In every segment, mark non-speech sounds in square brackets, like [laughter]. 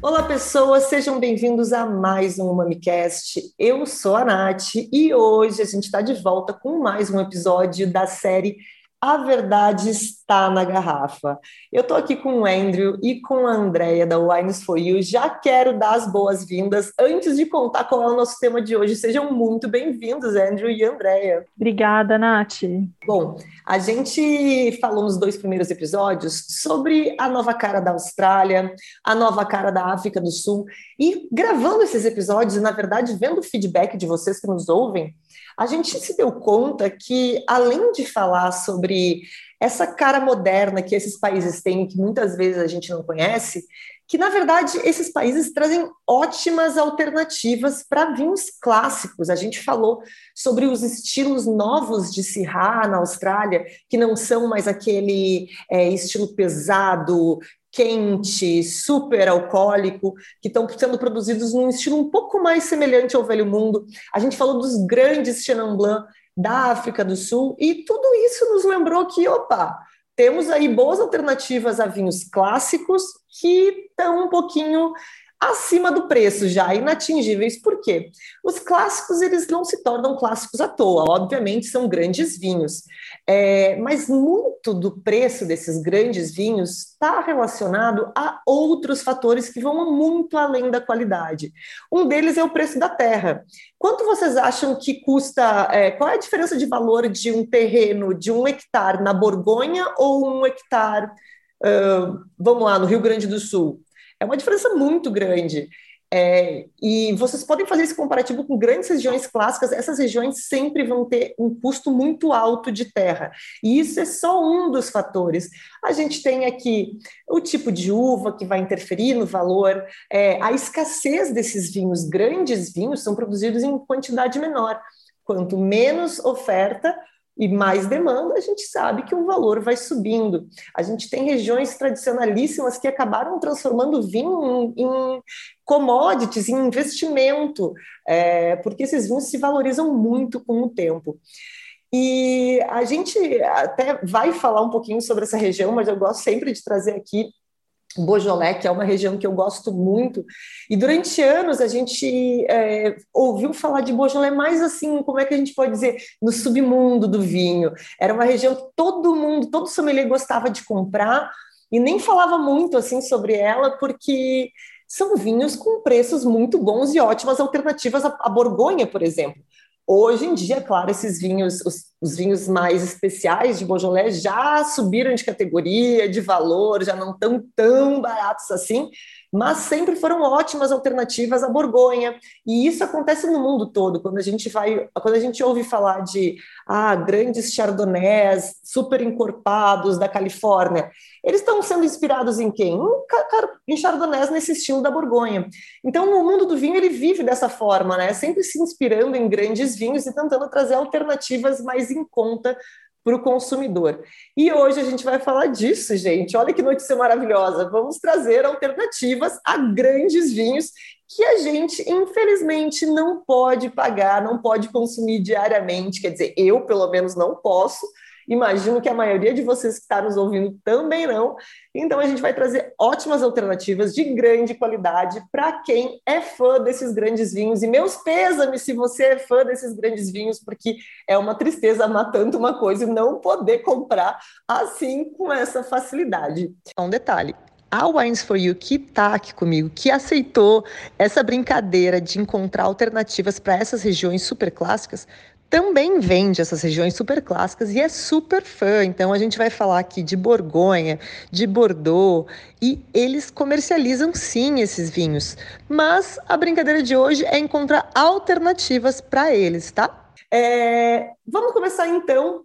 Olá, pessoas, sejam bem-vindos a mais um MamiCast. Eu sou a Nath e hoje a gente está de volta com mais um episódio da série a verdade está na garrafa. Eu estou aqui com o Andrew e com a Andrea da Wines for You. Já quero dar as boas-vindas antes de contar qual é o nosso tema de hoje. Sejam muito bem-vindos, Andrew e Andrea. Obrigada, Nath. Bom, a gente falou nos dois primeiros episódios sobre a nova cara da Austrália, a nova cara da África do Sul. E gravando esses episódios, e na verdade, vendo o feedback de vocês que nos ouvem, a gente se deu conta que, além de falar sobre essa cara moderna que esses países têm, que muitas vezes a gente não conhece, que na verdade esses países trazem ótimas alternativas para vinhos clássicos. A gente falou sobre os estilos novos de Syrah na Austrália, que não são mais aquele é, estilo pesado, quente, super alcoólico, que estão sendo produzidos num estilo um pouco mais semelhante ao Velho Mundo. A gente falou dos grandes Chenin Blanc da África do Sul e tudo isso nos lembrou que, opa, temos aí boas alternativas a vinhos clássicos que estão um pouquinho acima do preço já, inatingíveis. Por quê? Os clássicos eles não se tornam clássicos à toa, obviamente são grandes vinhos, é, mas muito do preço desses grandes vinhos está relacionado a outros fatores que vão muito além da qualidade. Um deles é o preço da terra. Quanto vocês acham que custa? É, qual é a diferença de valor de um terreno de um hectare na Borgonha ou um hectare, uh, vamos lá, no Rio Grande do Sul? É uma diferença muito grande. É, e vocês podem fazer esse comparativo com grandes regiões clássicas, essas regiões sempre vão ter um custo muito alto de terra. E isso é só um dos fatores. A gente tem aqui o tipo de uva que vai interferir no valor, é, a escassez desses vinhos, grandes vinhos, são produzidos em quantidade menor. Quanto menos oferta, e mais demanda, a gente sabe que o valor vai subindo. A gente tem regiões tradicionalíssimas que acabaram transformando vinho em, em commodities, em investimento, é, porque esses vinhos se valorizam muito com o tempo. E a gente até vai falar um pouquinho sobre essa região, mas eu gosto sempre de trazer aqui Beaujolais, que é uma região que eu gosto muito, e durante anos a gente é, ouviu falar de Beaujolais mais assim, como é que a gente pode dizer, no submundo do vinho. Era uma região que todo mundo, todo sommelier gostava de comprar, e nem falava muito assim sobre ela, porque são vinhos com preços muito bons e ótimas alternativas à Borgonha, por exemplo. Hoje em dia, claro, esses vinhos, os, os, vinhos mais especiais de Beaujolais já subiram de categoria, de valor, já não estão tão baratos assim, mas sempre foram ótimas alternativas à Borgonha. E isso acontece no mundo todo, quando a gente vai, quando a gente ouve falar de ah, grandes chardonnays super encorpados da Califórnia. Eles estão sendo inspirados em quem? Em chardonnays nesse estilo da Borgonha. Então, o mundo do vinho ele vive dessa forma, né? Sempre se inspirando em grandes vinhos e tentando trazer alternativas mais em conta para o consumidor. E hoje a gente vai falar disso, gente. Olha que notícia maravilhosa. Vamos trazer alternativas a grandes vinhos que a gente, infelizmente, não pode pagar, não pode consumir diariamente. Quer dizer, eu, pelo menos, não posso. Imagino que a maioria de vocês que está nos ouvindo também não. Então, a gente vai trazer ótimas alternativas de grande qualidade para quem é fã desses grandes vinhos. E meus pêsames se você é fã desses grandes vinhos, porque é uma tristeza amar tanto uma coisa e não poder comprar assim com essa facilidade. Um detalhe: a Wines for You que está aqui comigo, que aceitou essa brincadeira de encontrar alternativas para essas regiões super clássicas, também vende essas regiões super clássicas e é super fã. Então a gente vai falar aqui de Borgonha, de Bordeaux e eles comercializam sim esses vinhos. Mas a brincadeira de hoje é encontrar alternativas para eles, tá? É... Vamos começar então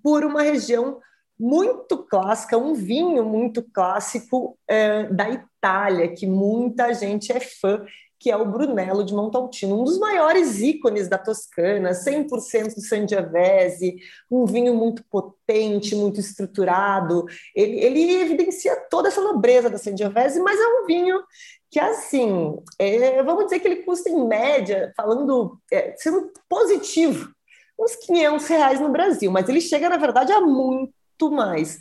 por uma região muito clássica, um vinho muito clássico é, da Itália, que muita gente é fã, que é o Brunello de Montaltino, um dos maiores ícones da Toscana, 100% do Sangiovese, um vinho muito potente, muito estruturado. Ele, ele evidencia toda essa nobreza da Sangiovese, mas é um vinho que, assim, é, vamos dizer que ele custa em média, falando, é, sendo positivo, uns 500 reais no Brasil, mas ele chega, na verdade, a muito mais.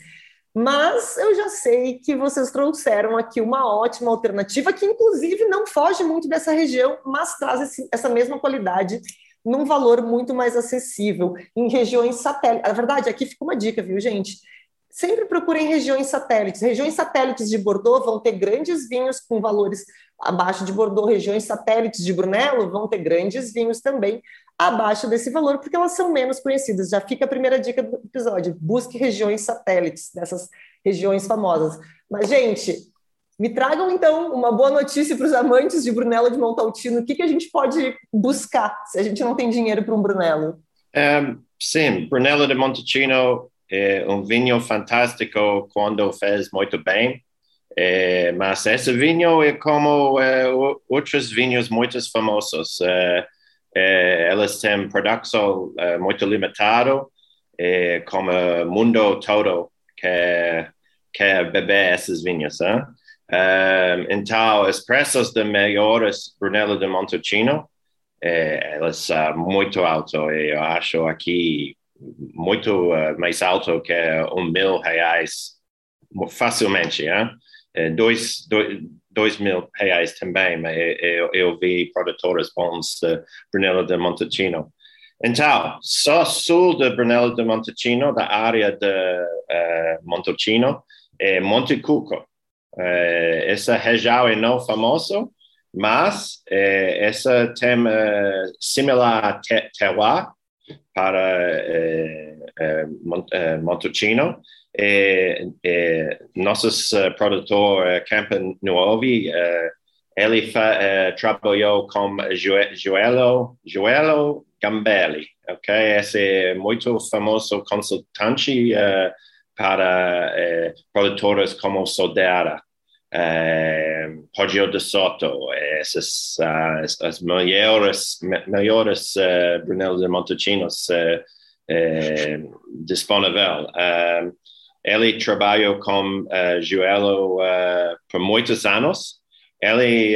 Mas eu já sei que vocês trouxeram aqui uma ótima alternativa, que inclusive não foge muito dessa região, mas traz esse, essa mesma qualidade num valor muito mais acessível, em regiões satélites. Na verdade, aqui fica uma dica, viu, gente? Sempre procurem regiões satélites. Regiões satélites de Bordeaux vão ter grandes vinhos com valores abaixo de Bordeaux. Regiões satélites de Brunello vão ter grandes vinhos também abaixo desse valor, porque elas são menos conhecidas. Já fica a primeira dica do episódio: busque regiões satélites dessas regiões famosas. Mas, gente, me tragam então uma boa notícia para os amantes de Brunello de Montaltino. O que, que a gente pode buscar se a gente não tem dinheiro para um Brunello? Um, sim, Brunello de Montalcino é um vinho fantástico quando fez muito bem. É, mas esse vinho é como é, outros vinhos muito famosos. É, é, elas têm produção é, muito limitado, é, como o mundo todo quer, quer beber esses vinhos. Hein? então, os de melhores Brunello de Montalcino, é, elas são muito altos. Eu acho aqui muito uh, mais alto que um mil reais facilmente, hein? É, dois, dois, dois mil reais também, eu, eu vi produtores bons de Brunello de Montalcino. Então, só sul de Brunello de Montalcino, da área de uh, Montalcino, é Montecuco. Uh, essa região é não famosa, mas uh, essa tem uh, similar terroir para Montalcino e, e nossos uh, produtor Campo Nuovi, uh, ele fa, trabalhou com Joelo, Joelo Gambelli, ok? Esse é muito famoso consultante para produtores como Sodera, uh, Poggio de Soto, essas as, as melhores, melhores uh, Brunello de Montalcinos uh, uh, disponível. Uh, ele trabalhou com uh, por muitos anos. Ele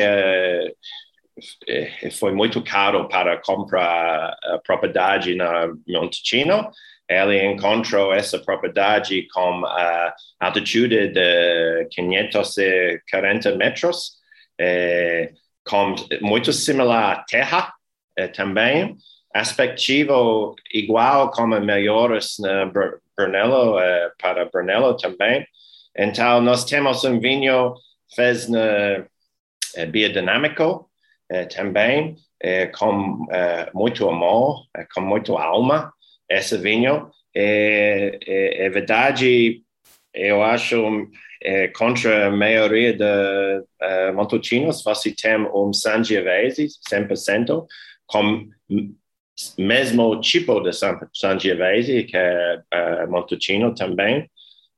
foi muito caro para comprar a propriedade na Montalcino. Ele encontrou essa propriedade com a altitude de 540 metros, com muito similar à Terra também aspectivo igual como melhores na Brunello, uh, para Brunello também. Então, nós temos um vinho fez na biodinâmico também, com muito amor, com muito alma, esse vinho. É, é, é verdade, eu acho, é, contra a maioria de uh, Montalcinos, você tem um Sangiovese, 100%, com mesmo tipo de Sangiovese, que é uh, Montalcino também,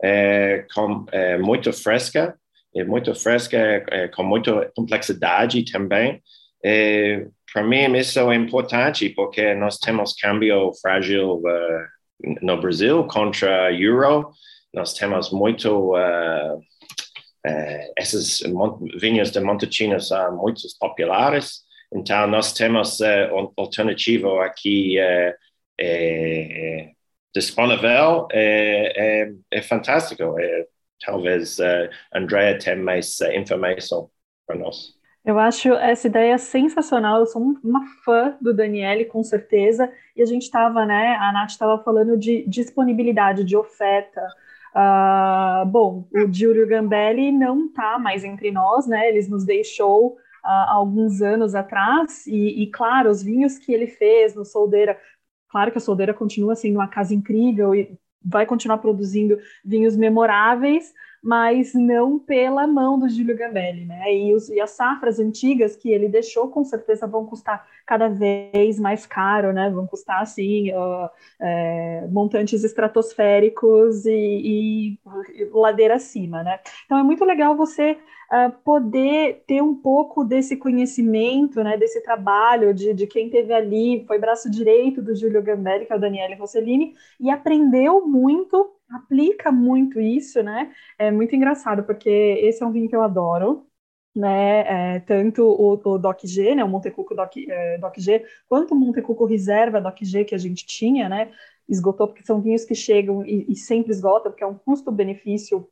é, com, é, muito fresca, é muito fresca, é, com muita complexidade também. É, Para mim, isso é importante, porque nós temos câmbio frágil uh, no Brasil contra euro, nós temos muito... Uh, uh, esses vinhos de Montalcino são muito populares, então, nós temos uh, alternativo aqui é, disponível, é, fantástico. Talvez uh, Andrea tenha mais informação para nós. Eu acho essa ideia sensacional. Eu sou uma fã do Daniele, com certeza. E a gente estava, né? A Nath estava falando de disponibilidade, de oferta. Uh, bom, o Giulio Gambelli não está mais entre nós, né? Ele nos deixou há alguns anos atrás, e, e, claro, os vinhos que ele fez no Soldeira, claro que a Soldeira continua sendo uma casa incrível e vai continuar produzindo vinhos memoráveis, mas não pela mão do Júlio Gambelli, né? E, os, e, as safras antigas que ele deixou, com certeza vão custar cada vez mais caro, né? Vão custar, assim, uh, é, montantes estratosféricos e, e, ladeira acima, né? Então é muito legal você uh, poder ter um pouco desse conhecimento, né? Desse trabalho de, de quem teve ali, foi braço direito do Júlio Gambelli, que é o Daniele Rossellini, e aprendeu muito aplica muito isso, né? É muito engraçado, porque esse é um vinho que eu adoro. né, é, tanto o, o Doc G, né, o Montecuco Doc, é, Doc G, quanto o Montecuco Reserva Doc G que a gente tinha, né, esgotou, porque são vinhos que chegam e, e sempre esgotam, porque é um custo-benefício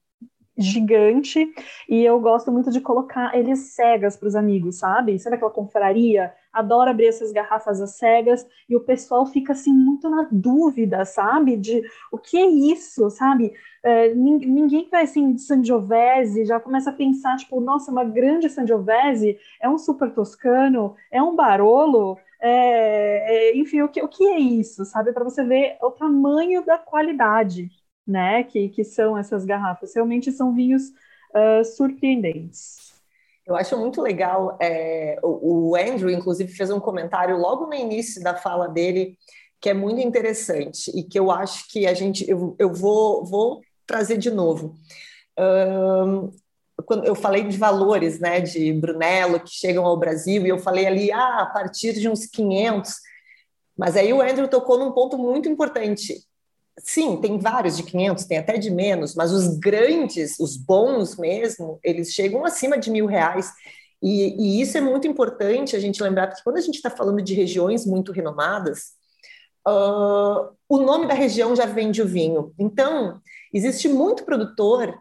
gigante e eu gosto muito de colocar eles cegas para os amigos, sabe? Sabe aquela confraria? Adoro abrir essas garrafas às cegas e o pessoal fica assim muito na dúvida, sabe? De o que é isso, sabe? É, ninguém vai assim de Sangiovese já começa a pensar tipo, nossa, uma grande Sangiovese é um super toscano, é um Barolo, é, é, enfim, o que, o que é isso, sabe? Para você ver o tamanho da qualidade né, que, que são essas garrafas. Realmente são vinhos uh, surpreendentes. Eu acho muito legal. É, o, Andrew, inclusive, fez um comentário logo no início da fala dele que é muito interessante e que eu acho que a gente eu, eu vou, vou trazer de novo. Um, quando eu falei de valores, né, de Brunello que chegam ao Brasil e eu falei ali, ah, a partir de uns 500. Mas aí o Andrew tocou num ponto muito importante. Sim, tem vários de 500, tem até de menos, mas os grandes, os bons mesmo, eles chegam acima de mil reais. E, e isso é muito importante a gente lembrar, porque quando a gente está falando de regiões muito renomadas, uh, o nome da região já vende o vinho. Então, existe muito produtor,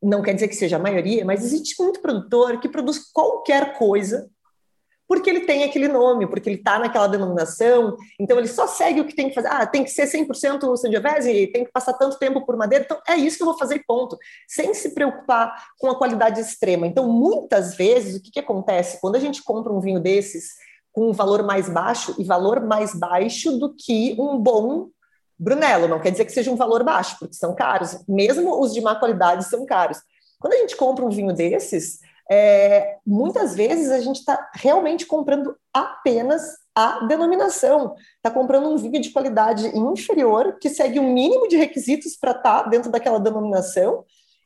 não quer dizer que seja a maioria, mas existe muito produtor que produz qualquer coisa porque ele tem aquele nome, porque ele está naquela denominação, então ele só segue o que tem que fazer. Ah, tem que ser 100% Sangiovese, tem que passar tanto tempo por madeira, então é isso que eu vou fazer ponto, sem se preocupar com a qualidade extrema. Então, muitas vezes, o que, que acontece? Quando a gente compra um vinho desses com um valor mais baixo, e valor mais baixo do que um bom Brunello, não quer dizer que seja um valor baixo, porque são caros, mesmo os de má qualidade são caros. Quando a gente compra um vinho desses, é, muitas vezes a gente está realmente comprando apenas a denominação, está comprando um vinho de qualidade inferior, que segue um mínimo de requisitos para estar tá dentro daquela denominação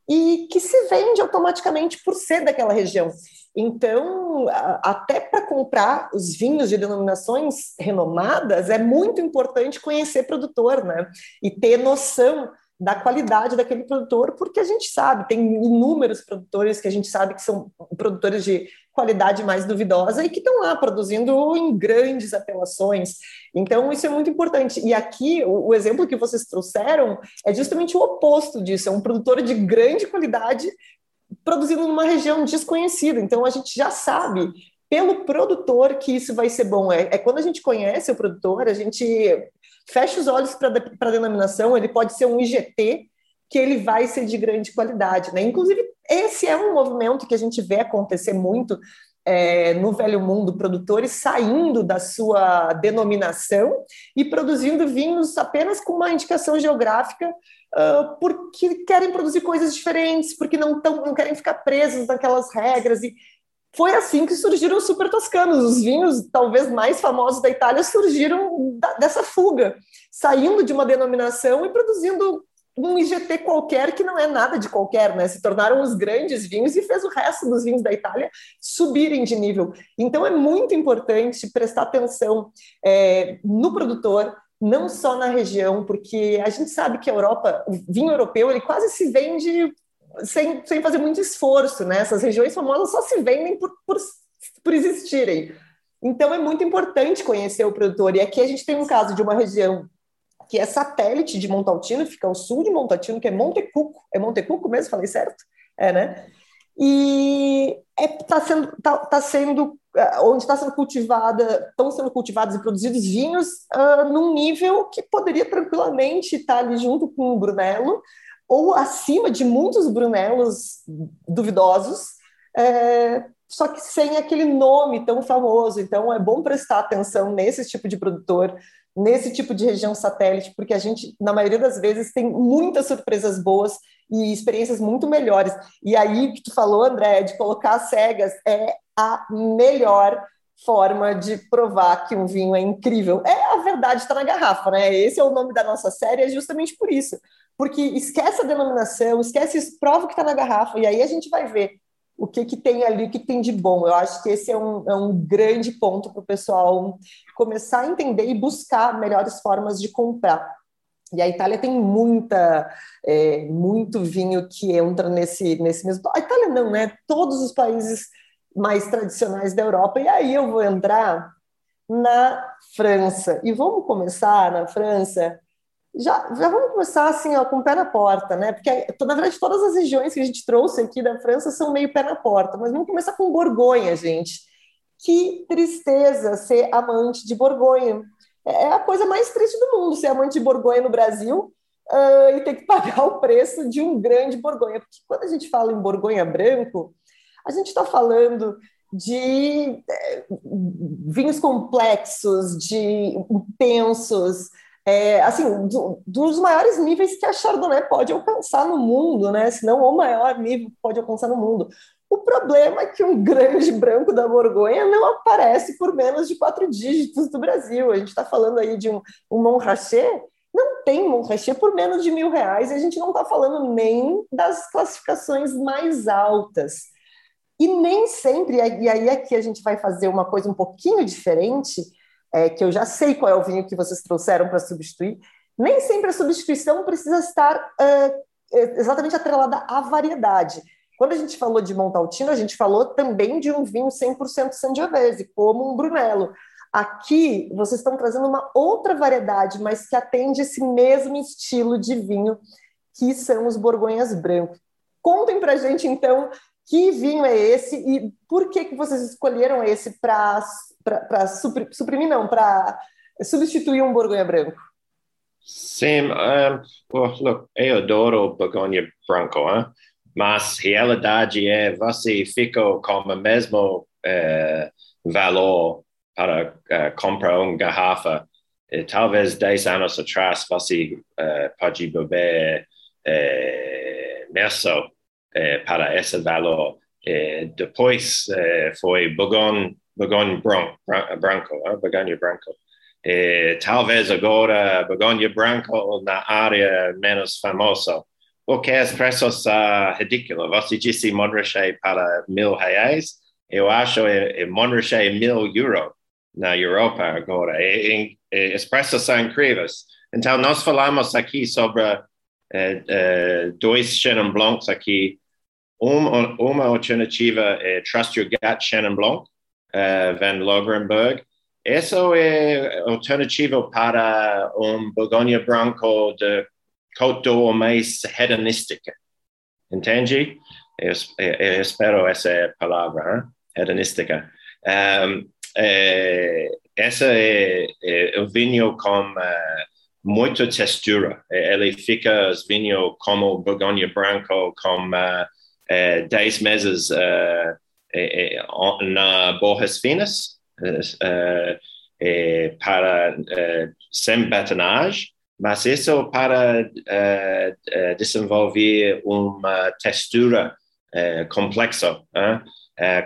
e que se vende automaticamente por ser daquela região. Então, até para comprar os vinhos de denominações renomadas, é muito importante conhecer produtor, né? E ter noção da qualidade daquele produtor, porque a gente sabe, tem inúmeros produtores que a gente sabe que são produtores de qualidade mais duvidosa e que estão lá produzindo em grandes apelações. Então, isso é muito importante. E aqui, o, o, exemplo que vocês trouxeram é justamente o oposto disso: é um produtor de grande qualidade produzindo numa região desconhecida. Então, a gente já sabe. Pelo produtor que isso vai ser bom. É, é quando a gente conhece o produtor, a gente fecha os olhos para a denominação, ele pode ser um IGT, que ele vai ser de grande qualidade. Né? Inclusive, esse é um movimento que a gente vê acontecer muito é, no velho mundo, produtores saindo da sua denominação e produzindo vinhos apenas com uma indicação geográfica, uh, porque querem produzir coisas diferentes, porque não, tão, não querem ficar presos naquelas regras. E, foi assim que surgiram os super toscanos. Os vinhos, talvez mais famosos da Itália, surgiram da, dessa fuga, saindo de uma denominação e produzindo um IGT qualquer que não é nada de qualquer, né? Se tornaram os grandes vinhos e fez o resto dos vinhos da Itália subirem de nível. Então é muito importante prestar atenção é, no produtor, não só na região, porque a gente sabe que a Europa, o vinho europeu, ele quase se vende sem, sem fazer muito esforço, né? Essas regiões famosas só se vendem por, por, por existirem. Então é muito importante conhecer o produtor. E aqui a gente tem um caso de uma região que é satélite de Montaltino, fica ao sul de Montaltino, que é Montecuco. É Montecuco mesmo? Falei certo? É, né? E está é, sendo, tá, tá sendo é, onde está sendo cultivada, estão sendo cultivados e produzidos vinhos uh, num nível que poderia tranquilamente estar ali junto com o Brunello, ou acima de muitos Brunelos duvidosos, é, só que sem aquele nome tão famoso. Então, é bom prestar atenção nesse tipo de produtor, nesse tipo de região satélite, porque a gente, na maioria das vezes, tem muitas surpresas boas e experiências muito melhores. E aí, o que tu falou, André, de colocar cegas, é a melhor forma de provar que um vinho é incrível. É a verdade está na garrafa, né? Esse é o nome da nossa série, é justamente por isso porque esquece a denominação, esquece isso, prova que está na garrafa, e aí a gente vai ver o que, que tem ali, o que, que tem de bom. Eu acho que esse é um, é um grande ponto para o pessoal começar a entender e buscar melhores formas de comprar. E a Itália tem muita, é, muito vinho que entra nesse, nesse mesmo. A Itália não, né? Todos os países mais tradicionais da Europa. E aí eu vou entrar na França. E vamos começar na França. Já, já vamos começar assim, ó, com o pé na porta, né? Porque, na verdade, todas as regiões que a gente trouxe aqui da França são meio pé na porta, mas vamos começar com Borgonha, gente. Que tristeza ser amante de Borgonha. É, é a coisa mais triste do mundo ser amante de Borgonha no Brasil uh, e ter que pagar o preço de um grande Borgonha. Porque quando a gente fala em Borgonha branco, a gente está falando de é, vinhos complexos, de intensos, é, assim, do, dos maiores níveis que a Chardonnay pode alcançar no mundo, né? Se não o maior nível que pode alcançar no mundo. O problema é que um grande branco da Borgonha não aparece por menos de quatro dígitos do Brasil. A gente está falando aí de um, um Montrachet, não tem Montrachet por menos de mil reais, e a gente não está falando nem das classificações mais altas. E nem sempre, e aí aqui a gente vai fazer uma coisa um pouquinho diferente, é, que eu já sei qual é o vinho que vocês trouxeram para substituir, nem sempre a substituição precisa estar uh, exatamente atrelada à variedade. Quando a gente falou de Montaltino, a gente falou também de um vinho 100% Sangiovese, como um Brunello. Aqui, vocês estão trazendo uma outra variedade, mas que atende esse mesmo estilo de vinho, que são os Borgonhas brancos. Contem para a gente, então, que vinho é esse e por que, que vocês escolheram esse para suprimir, não, para substituir um Borgonha branco? Sim, um, well, look, eu adoro Borgonha branco, hein? mas realidade é você fica com o mesmo uh, valor para uh, comprar uma garrafa. E, talvez 10 anos atrás você uh, pode beber uh, Merceau eh, para esse valor. Eh, depois eh, foi Bourgogne, Bourgogne Branco, Branco eh, Branco. talvez agora Bourgogne Branco na área menos famosa. Porque os preços são ridículos. Você disse Montrachet para mil reais. Eu acho que Montrachet mil euros na Europa agora. E, e, os preços são incríveis. Então, nós falamos aqui sobre eh, eh, dois Chenin Blancs aqui uma, uma alternativa é Trust Your Gut Shannon Blanc, uh, Van Logrenberg. Essa é alternativa para um Borgonha Branco de Coto mais hedonística. Entende? Eu, eu, espero essa palavra, hein? hedonística. Um, é, essa é, é o vinho com uh, muita textura. Ele fica os vinhos como Borgonha Branco, com uh, 10 eh, meses eh, eh, na Borras Finas para sem batonagem, mas isso para desenvolver uma textura complexa,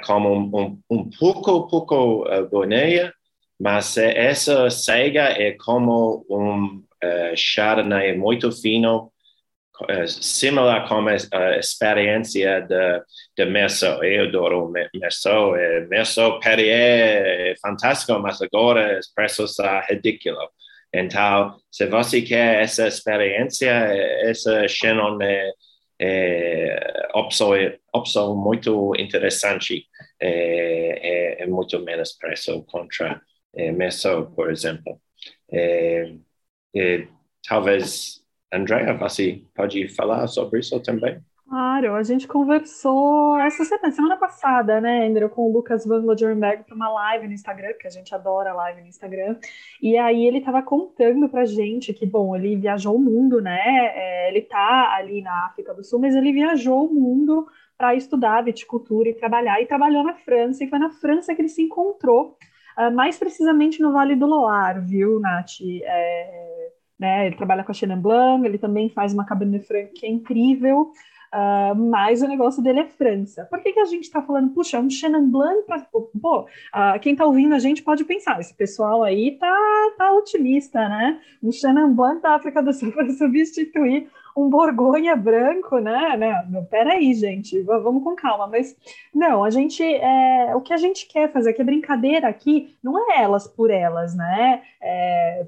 como um, um, um pouco, pouco boneia, mas essa cega é como um chardonnay muito fino, uh, similar como a experiência de, de Merceau. Eu adoro Merceau. É, Merceau Perrier é fantástico, mas agora os preços são. Então, se você quer essa experiência, essa Chenon é, é opção, opção muito interessante. É, é, é muito menos preço contra é, por exemplo. É, é, talvez Andrea, você pode falar sobre isso também? Claro, a gente conversou essa semana, semana passada, né, Andrew, com o Lucas Van Lodenberg para uma live no Instagram, que a gente adora live no Instagram. E aí ele estava contando para gente que, bom, ele viajou o mundo, né? É, ele está ali na África do Sul, mas ele viajou o mundo para estudar viticultura e trabalhar, e trabalhou na França, e foi na França que ele se encontrou, uh, mais precisamente no Vale do Loire, viu, Nath? É, né? Ele trabalha com a Chenin Blanc, ele também faz uma Cabernet Franc que é incrível, uh, mas o negócio dele é França. Por que, que a gente está falando, puxa, um Chenin Blanc. Pô, uh, quem está ouvindo a gente pode pensar, esse pessoal aí tá, tá otimista, né? Um Chenin Blanc da África do Sul [laughs] para substituir um Borgonha branco, né? né? Não, peraí, gente, vamos com calma. Mas não, a gente é, o que a gente quer fazer, que a brincadeira aqui não é elas por elas, né? É,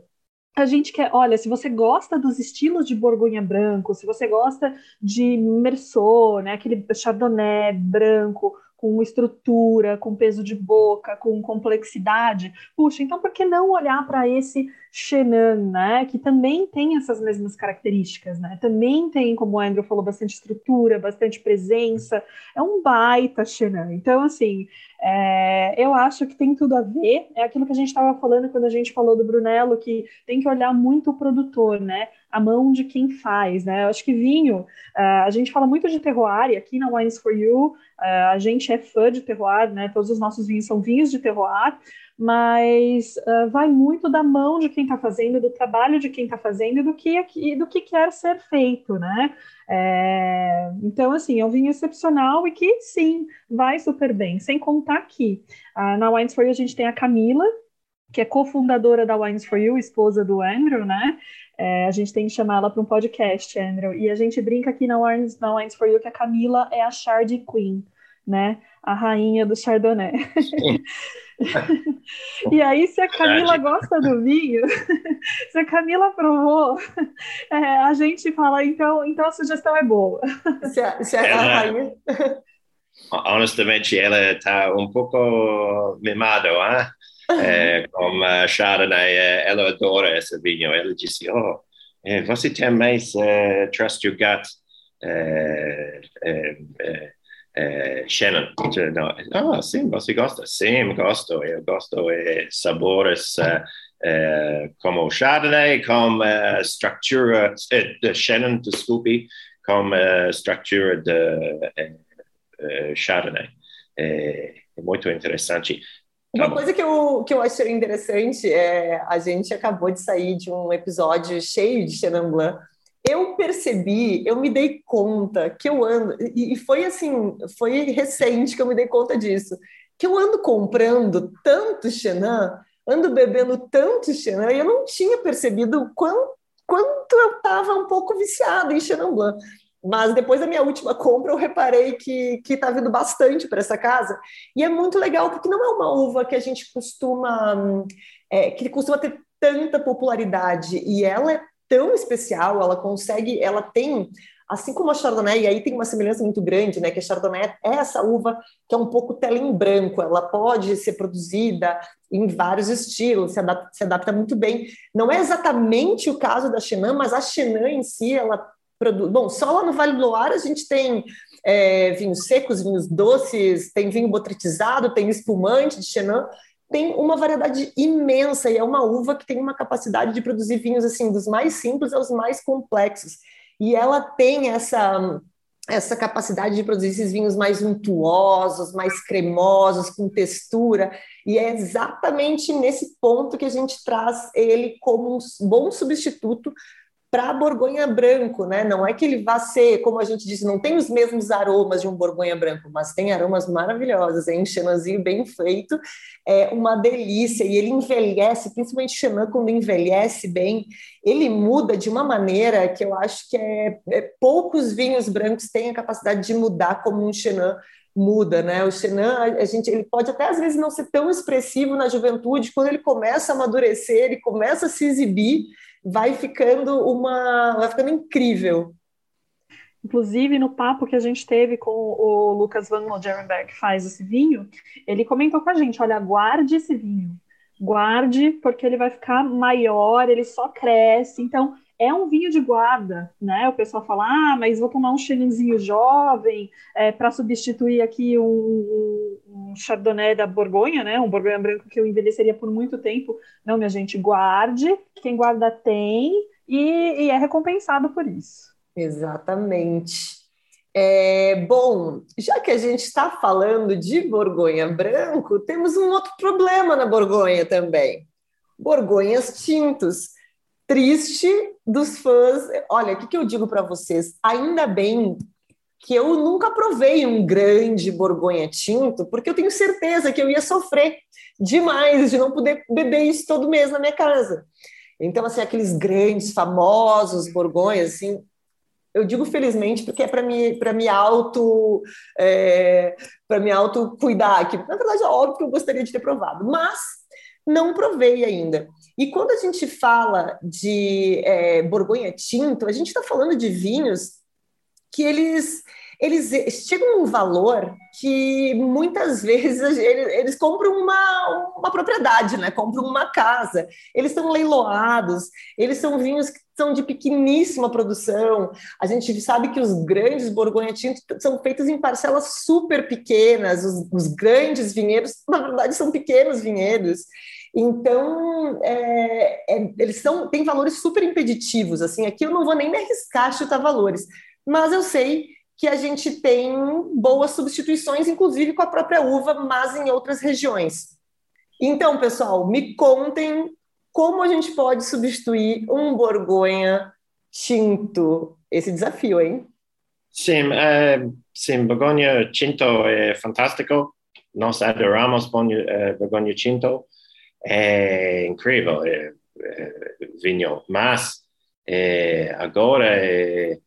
a gente quer, olha, se você gosta dos estilos de Borgonha branco, se você gosta de Merceau, né, aquele Chardonnay branco, com estrutura, com peso de boca, com complexidade. Puxa, então por que não olhar para esse Chenan, né? Que também tem essas mesmas características, né? Também tem, como o Andrew falou, bastante estrutura, bastante presença. É um baita Chenan. Então, assim, é, eu acho que tem tudo a ver. É aquilo que a gente estava falando quando a gente falou do Brunello, que tem que olhar muito o produtor, né? A mão de quem faz, né? Eu acho que vinho, uh, a gente fala muito de terroir, e aqui na Wines for You, uh, a gente é fã de terroir, né? Todos os nossos vinhos são vinhos de terroir, mas uh, vai muito da mão de quem está fazendo, do trabalho de quem está fazendo e do que, e do que quer ser feito, né? É, então, assim, é um vinho excepcional e que, sim, vai super bem. Sem contar que na Wines for You a gente tem a Camila, que é cofundadora da Wines for You, esposa do Andrew, né? É, a gente tem que chamar ela para um podcast, Andrew. E a gente brinca aqui na Wines, na Wines for You que a Camila é a Chard Queen, né? A rainha do Chardonnay. [laughs] e aí, se a Camila gosta do vinho, [laughs] se a Camila provou, é, a gente fala, então, então a sugestão é boa. Se a, se a ela, rainha... [laughs] Honestamente, ela está um pouco mimada, hein? é, como a Chardonnay, é, ela adora esse vinho. Ela disse, oh, é, você tem mais uh, Trust Your Gut uh, Shannon. Não, ah, sim, você gosta? Sim, gosto. Eu gosto de sabores como Chardonnay, como estrutura, de Shannon, desculpe, como estrutura de Chardonnay. É muito interessante. Uma coisa que eu, que eu achei interessante é a gente acabou de sair de um episódio cheio de Chenin Blanc. Eu percebi, eu me dei conta que eu ando, e foi assim, foi recente que eu me dei conta disso, que eu ando comprando tanto Chenin, ando bebendo tanto Chenin, e eu não tinha percebido quanto, quanto eu estava um pouco viciada em Chenin Blanc. Mas depois da minha última compra, eu reparei que está vindo bastante para essa casa. E é muito legal, porque não é uma uva que a gente costuma. É, que costuma ter tanta popularidade. E ela é tão especial, ela consegue. Ela tem. Assim como a Chardonnay, e aí tem uma semelhança muito grande, né? Que a Chardonnay é essa uva que é um pouco tela em branco, ela pode ser produzida em vários estilos, se adapta, se adapta muito bem. Não é exatamente o caso da Chenin, mas a Chenin em si, ela Bom, só lá no Vale do Loire a gente tem é, vinhos secos, vinhos doces, tem vinho botritizado, tem espumante de Chenin, tem uma variedade imensa e é uma uva que tem uma capacidade de produzir vinhos assim dos mais simples aos mais complexos. E ela tem essa essa capacidade de produzir esses vinhos mais untuosos, mais cremosos, com textura, e é exatamente nesse ponto que a gente traz ele como um bom substituto para Borgonha branco, né? Não é que ele vá ser, como a gente disse, não tem os mesmos aromas de um Borgonha branco, mas tem aromas maravilhosos, é um Chenanzinho bem feito, é uma delícia, e ele envelhece, principalmente Chenan, quando envelhece bem, ele muda de uma maneira que eu acho que é, é poucos vinhos brancos têm a capacidade de mudar como um Chenan muda, né? O Chenan, a gente, ele pode até às vezes não ser tão expressivo na juventude, quando ele começa a amadurecer, ele começa a se exibir, vai ficando uma, vai ficando incrível. Inclusive, no papo que a gente teve com o Lucas Van Loderenberg, que faz esse vinho, ele comentou com a gente: olha, guarde esse vinho, guarde, porque ele vai ficar maior, ele só cresce. Então, é um vinho de guarda, né? O pessoal fala, ah, mas vou tomar um chinesinho jovem é, para substituir aqui um, um, um, chardonnay da Borgonha, né? Um Borgonha branco que eu envelheceria por muito tempo. Não, minha gente, guarde, quem guarda tem e, e é recompensado por isso. Exatamente. É, bom, já que a gente está falando de Borgonha branco, temos um outro problema na Borgonha também. Borgonhas tintos triste dos fãs. Olha, o que, que eu digo para vocês? Ainda bem que eu nunca provei um grande Borgonha tinto, porque eu tenho certeza que eu ia sofrer demais de não poder beber isso todo mês na minha casa. Então, assim, aqueles grandes, famosos Borgonhas, assim, eu digo felizmente porque é para me para me auto é, para me auto cuidar que na verdade é óbvio que eu gostaria de ter provado mas não provei ainda. E quando a gente fala de é, Borgonha Tinto, a gente está falando de vinhos que eles eles chegam a um valor que muitas [laughs] vezes eles, eles, compram uma, uma propriedade, né? compram uma casa, eles são leiloados, eles são vinhos que são de pequeníssima produção. A gente sabe que os grandes Borgonha Tinto são feitos em parcelas super pequenas, os, os grandes vinhedos, na verdade, são pequenos vinhedos. Então, é, é, eles são, têm valores super impeditivos. Assim, aqui eu não vou nem me arriscar a chutar valores, mas eu sei que a gente tem boas substituições, inclusive com a própria uva, mas em outras regiões. Então, pessoal, me contem como a gente pode substituir um Borgonha tinto. Esse desafio, hein? Sim, é, sim, Borgonha tinto é fantástico. Nós adoramos é, Borgonha tinto. É incrível, é, é, vinho. Mas é, agora é,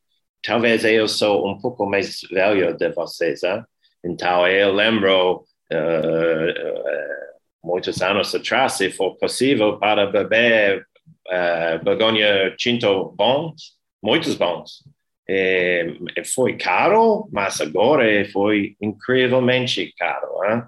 talvez eu sou um pouco mais velho de vocês, hein? então eu lembro uh, uh, muitos anos atrás, se for possível, para beber uh, Borgonha Tinto bons, muitos bons. E, foi caro, mas agora foi incrivelmente caro. Hein?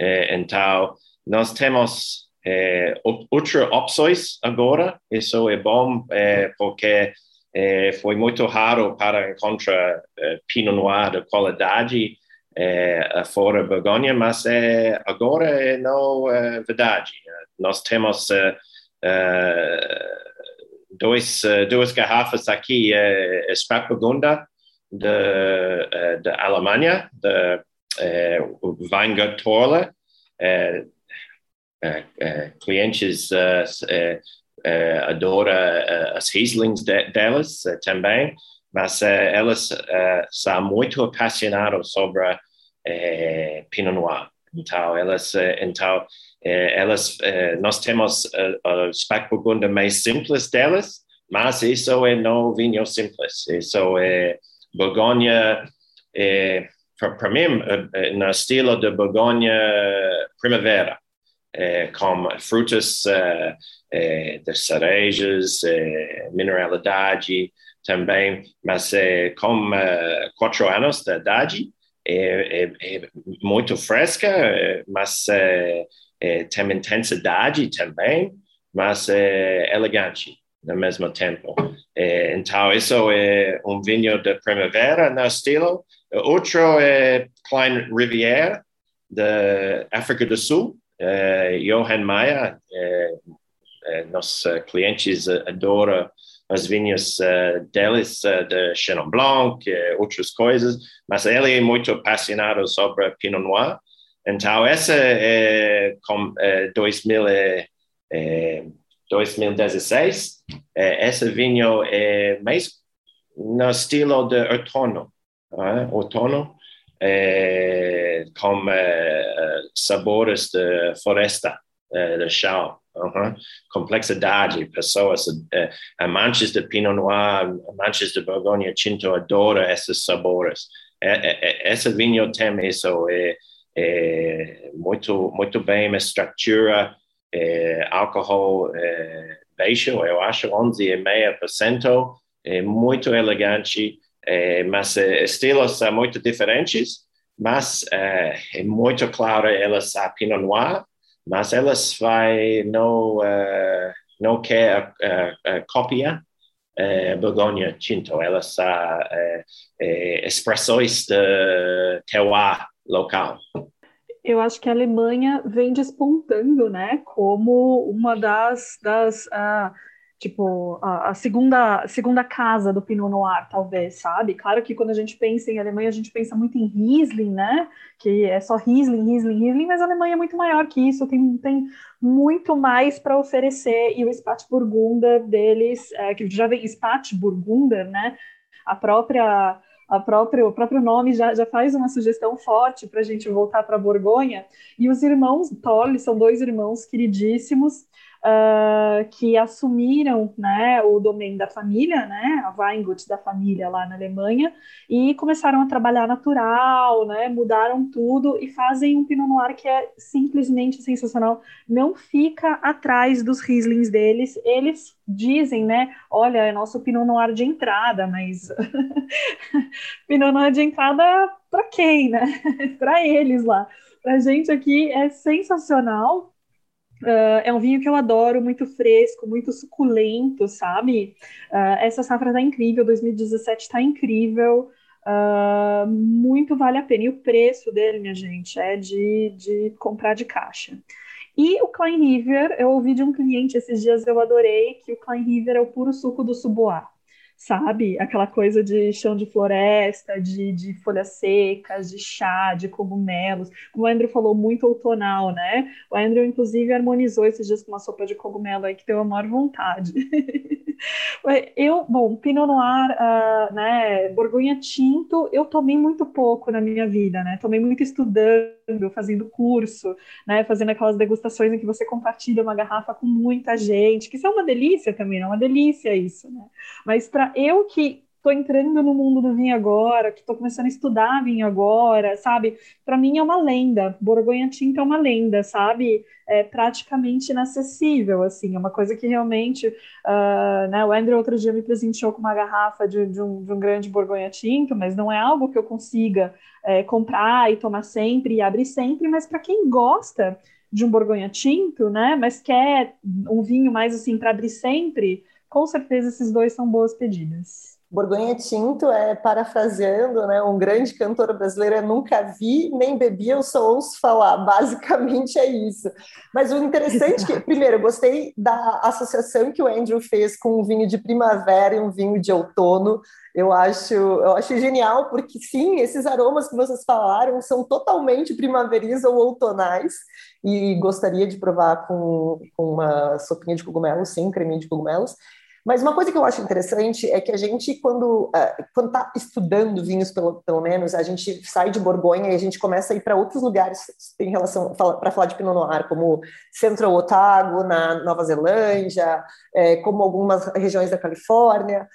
E, então, nós temos é, outras opções agora, isso é bom é, porque é, foi muito raro para encontrar é, Pinot Noir de qualidade é, fora Borgonha, mas é, agora é não é verdade. Nós temos é, é, dois, duas garrafas aqui, é, Spätburgunder da Alemanha, da Weingut Torle, clientes uh, adora as Rieslings de, delas também, mas elas são muito apaixonadas sobre Pinot Noir. Então, elas, então elas, nós temos o Spätburgunder mais simples delas, mas isso é não vinho simples. Isso é Borgonha, para mim, no estilo de Borgonha Primavera. Com frutas é, das cerejas, é, mineralidade também, mas é, com é, quatro anos de idade, é, é, é muito fresca, é, mas é, tem intensidade também, mas é elegante ao mesmo tempo. então, isso é um vinho de primavera no estilo. Outro é Klein Rivière, da África do Sul, Johan Maia, eh, nossos eh, clientes eh, adoram as vinhas deles, de Chenin Blanc, outras coisas, mas ele é muito apaixonado sobre Pinot Noir. Então, essa é com 2000, 2016, essa vinho é mais no estilo de outono, outono, com sabores de floresta, de chão. Uhum. Complexidade, pessoas, uh, amantes de Pinot Noir, amantes de Borgonha Tinto adoram esses sabores. essa vinho tem isso, é, é, muito, muito bem, a estrutura, é, álcool é, baixo, eu acho 11,5%, é muito elegante, é, mas é, estilos são muito diferentes, mas é, é muito claro elas a Pinot Noir, mas elas vai não uh, não quer uh, uh, cópia uh, Borgonha Tinto, elas são expressões de terroir local. Eu acho que a Alemanha vem despontando, né, como uma das, das uh, tipo, a, a, segunda, segunda casa do Pinot Noir, talvez, sabe? Claro que quando a gente pensa em Alemanha, a gente pensa muito em Riesling, né? Que é só Riesling, Riesling, Riesling, mas a Alemanha é muito maior que isso, tem, tem muito mais para oferecer, e o Spätburgunder deles, é, que já vem Spätburgunder, né? A própria a próprio, o próprio nome já, já faz uma sugestão forte para a gente voltar para Borgonha. E os irmãos Tolle são dois irmãos queridíssimos, uh, que assumiram né, o domínio da família, né, a Weingut da família lá na Alemanha, e começaram a trabalhar natural, né, mudaram tudo e fazem um Pinot Noir que é simplesmente sensacional. Não fica atrás dos Rieslings deles. Eles dizem, né, olha, é nosso Pinot Noir de entrada, mas [laughs] Pinot Noir de entrada para quem, né? [laughs] para eles lá. Para gente aqui é sensacional. Uh, é um vinho que eu adoro, muito fresco, muito suculento, sabe? Uh, essa safra tá incrível, 2017 tá incrível, uh, muito vale a pena. E o preço dele, minha gente, é de, de comprar de caixa. E o Klein River, eu ouvi de um cliente esses dias, eu adorei, que o Klein River é o puro suco do Suboá sabe? Aquela coisa de chão de floresta, de, de folhas secas, de chá, de cogumelos. Como o Andrew falou, muito outonal, né? O Andrew, inclusive, harmonizou esses dias com uma sopa de cogumelo aí que deu a maior vontade. [laughs] eu, bom, Pinot Noir, uh, né, Borgonha Tinto, eu tomei muito pouco na minha vida, né? Tomei muito estudando, fazendo curso, né? Fazendo aquelas degustações em que você compartilha uma garrafa com muita gente, que isso é uma delícia também, é uma delícia isso, né? Mas para eu que estou entrando no mundo do vinho agora, que estou começando a estudar vinho agora, sabe? Para mim é uma lenda. Borgonha Tinta é uma lenda, sabe? É praticamente inacessível, assim. É uma coisa que realmente, uh, né? O Andrew outro dia me presenteou com uma garrafa de, de, um, de um, grande Borgonha Tinto, mas não é algo que eu consiga é, comprar e tomar sempre e abrir sempre. Mas para quem gosta de um Borgonha Tinto, né? Mas quer um vinho mais assim para abrir sempre com certeza esses dois são boas pedidas. Borgonha Tinto é, parafraseando, né, um grande cantor brasileiro, eu nunca vi nem bebi, eu só ouço falar, [laughs] basicamente é isso. Mas o interessante é que, primeiro, eu gostei da associação que o Andrew fez com um vinho de primavera e um vinho de outono, eu acho, eu acho genial, porque sim, esses aromas que vocês falaram são totalmente primaveris ou outonais, e gostaria de provar com, com uma sopinha de cogumelos, sim, creminho de cogumelos, mas uma coisa que eu acho interessante é que a gente, quando está estudando vinhos, pelo, pelo menos, a gente sai de Borgonha e a gente começa a ir para outros lugares em relação para falar de Pinot Noir, como Central Otago, na Nova Zelândia, é, como algumas regiões da Califórnia.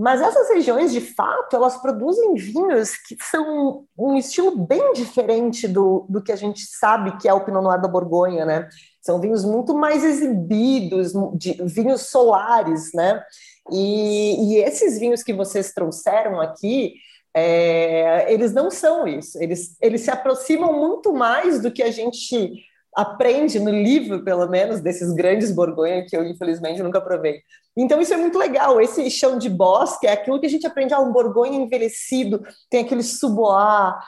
Mas essas regiões, de fato, elas produzem vinhos que são um estilo bem diferente do, do que a gente sabe que é o Pinot Noir da Borgonha, né? São vinhos muito mais exibidos, de, vinhos solares, né? E, e esses vinhos que vocês trouxeram aqui, é, eles não são isso. Eles, eles se aproximam muito mais do que a gente aprende no livro, pelo menos, desses grandes Borgonha que eu, infelizmente, nunca provei. Então, isso é muito legal. Esse chão de bosque é aquilo que a gente aprende. Ah, um Borgonha envelhecido, tem aquele suboar,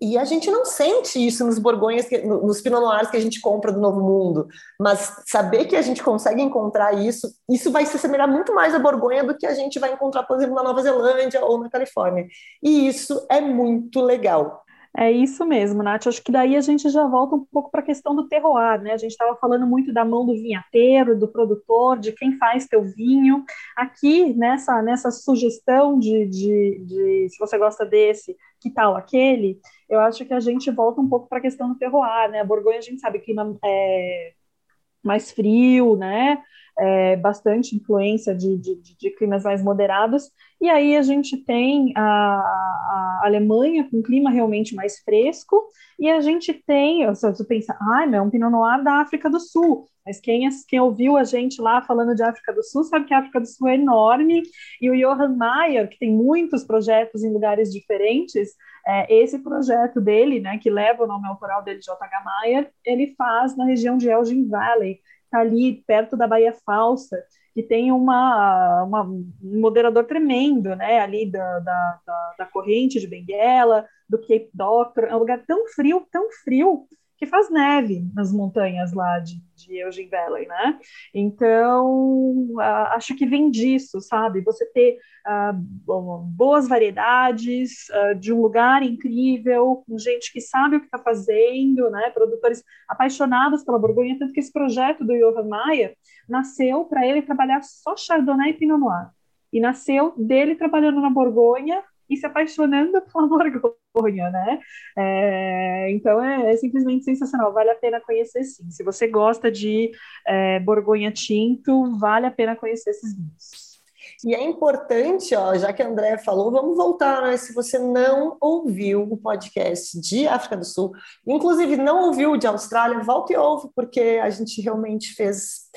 e a gente não sente isso nos borgonhas, que, nos pinot noirs que a gente compra do Novo Mundo, mas saber que a gente consegue encontrar isso, isso vai se assemelhar muito mais à borgonha do que a gente vai encontrar, por exemplo, na Nova Zelândia ou na Califórnia. E isso é muito legal. É isso mesmo, Nath. Acho que daí a gente já volta um pouco para a questão do terroir, né? A gente estava falando muito da mão do vinhateiro, do produtor, de quem faz teu vinho. Aqui, nessa, nessa sugestão de, de, de se você gosta desse, que tal aquele, eu acho que a gente volta um pouco para a questão do terroir, né? A Borgonha, a gente sabe que é mais frio, né? É, bastante influência de, de, de, climas mais moderados, e aí a gente tem a, a Alemanha com clima realmente mais fresco, e a gente tem, você pensa, ai, ah, é um Pinot Noir da África do Sul, mas quem, quem ouviu a gente lá falando de África do Sul sabe que a África do Sul é enorme, e o Johan Mayer, que tem muitos projetos em lugares diferentes, é, esse projeto dele, né, que leva o nome autoral dele, J.H. Mayer, ele faz na região de Elgin Valley, está ali perto da Baía Falsa, que tem uma, uma, um moderador tremendo, né, ali da, da, da, da corrente de Benguela, do Cape Doctor, é um lugar tão frio, tão frio, que faz neve nas montanhas lá de, de Eugene Valley, né? Então, acho que vem disso, sabe? Você ter boas variedades, uh, de um lugar incrível, com gente que sabe o que está fazendo, né? Produtores apaixonados pela Borgonha, tanto que esse projeto do Johann Mayer nasceu para ele trabalhar só Chardonnay e Pinot Noir. E nasceu dele trabalhando na Borgonha, e se apaixonando [laughs] pela Borgonha, né? É, então é, é, simplesmente sensacional, vale a pena conhecer sim. Se você gosta de é, Borgonha tinto, vale a pena conhecer esses vinhos. E é importante, ó, já que a André falou, vamos voltar, né? Se você não ouviu o podcast de África do Sul, inclusive não ouviu o de Austrália, volta e ouve, porque a gente realmente fez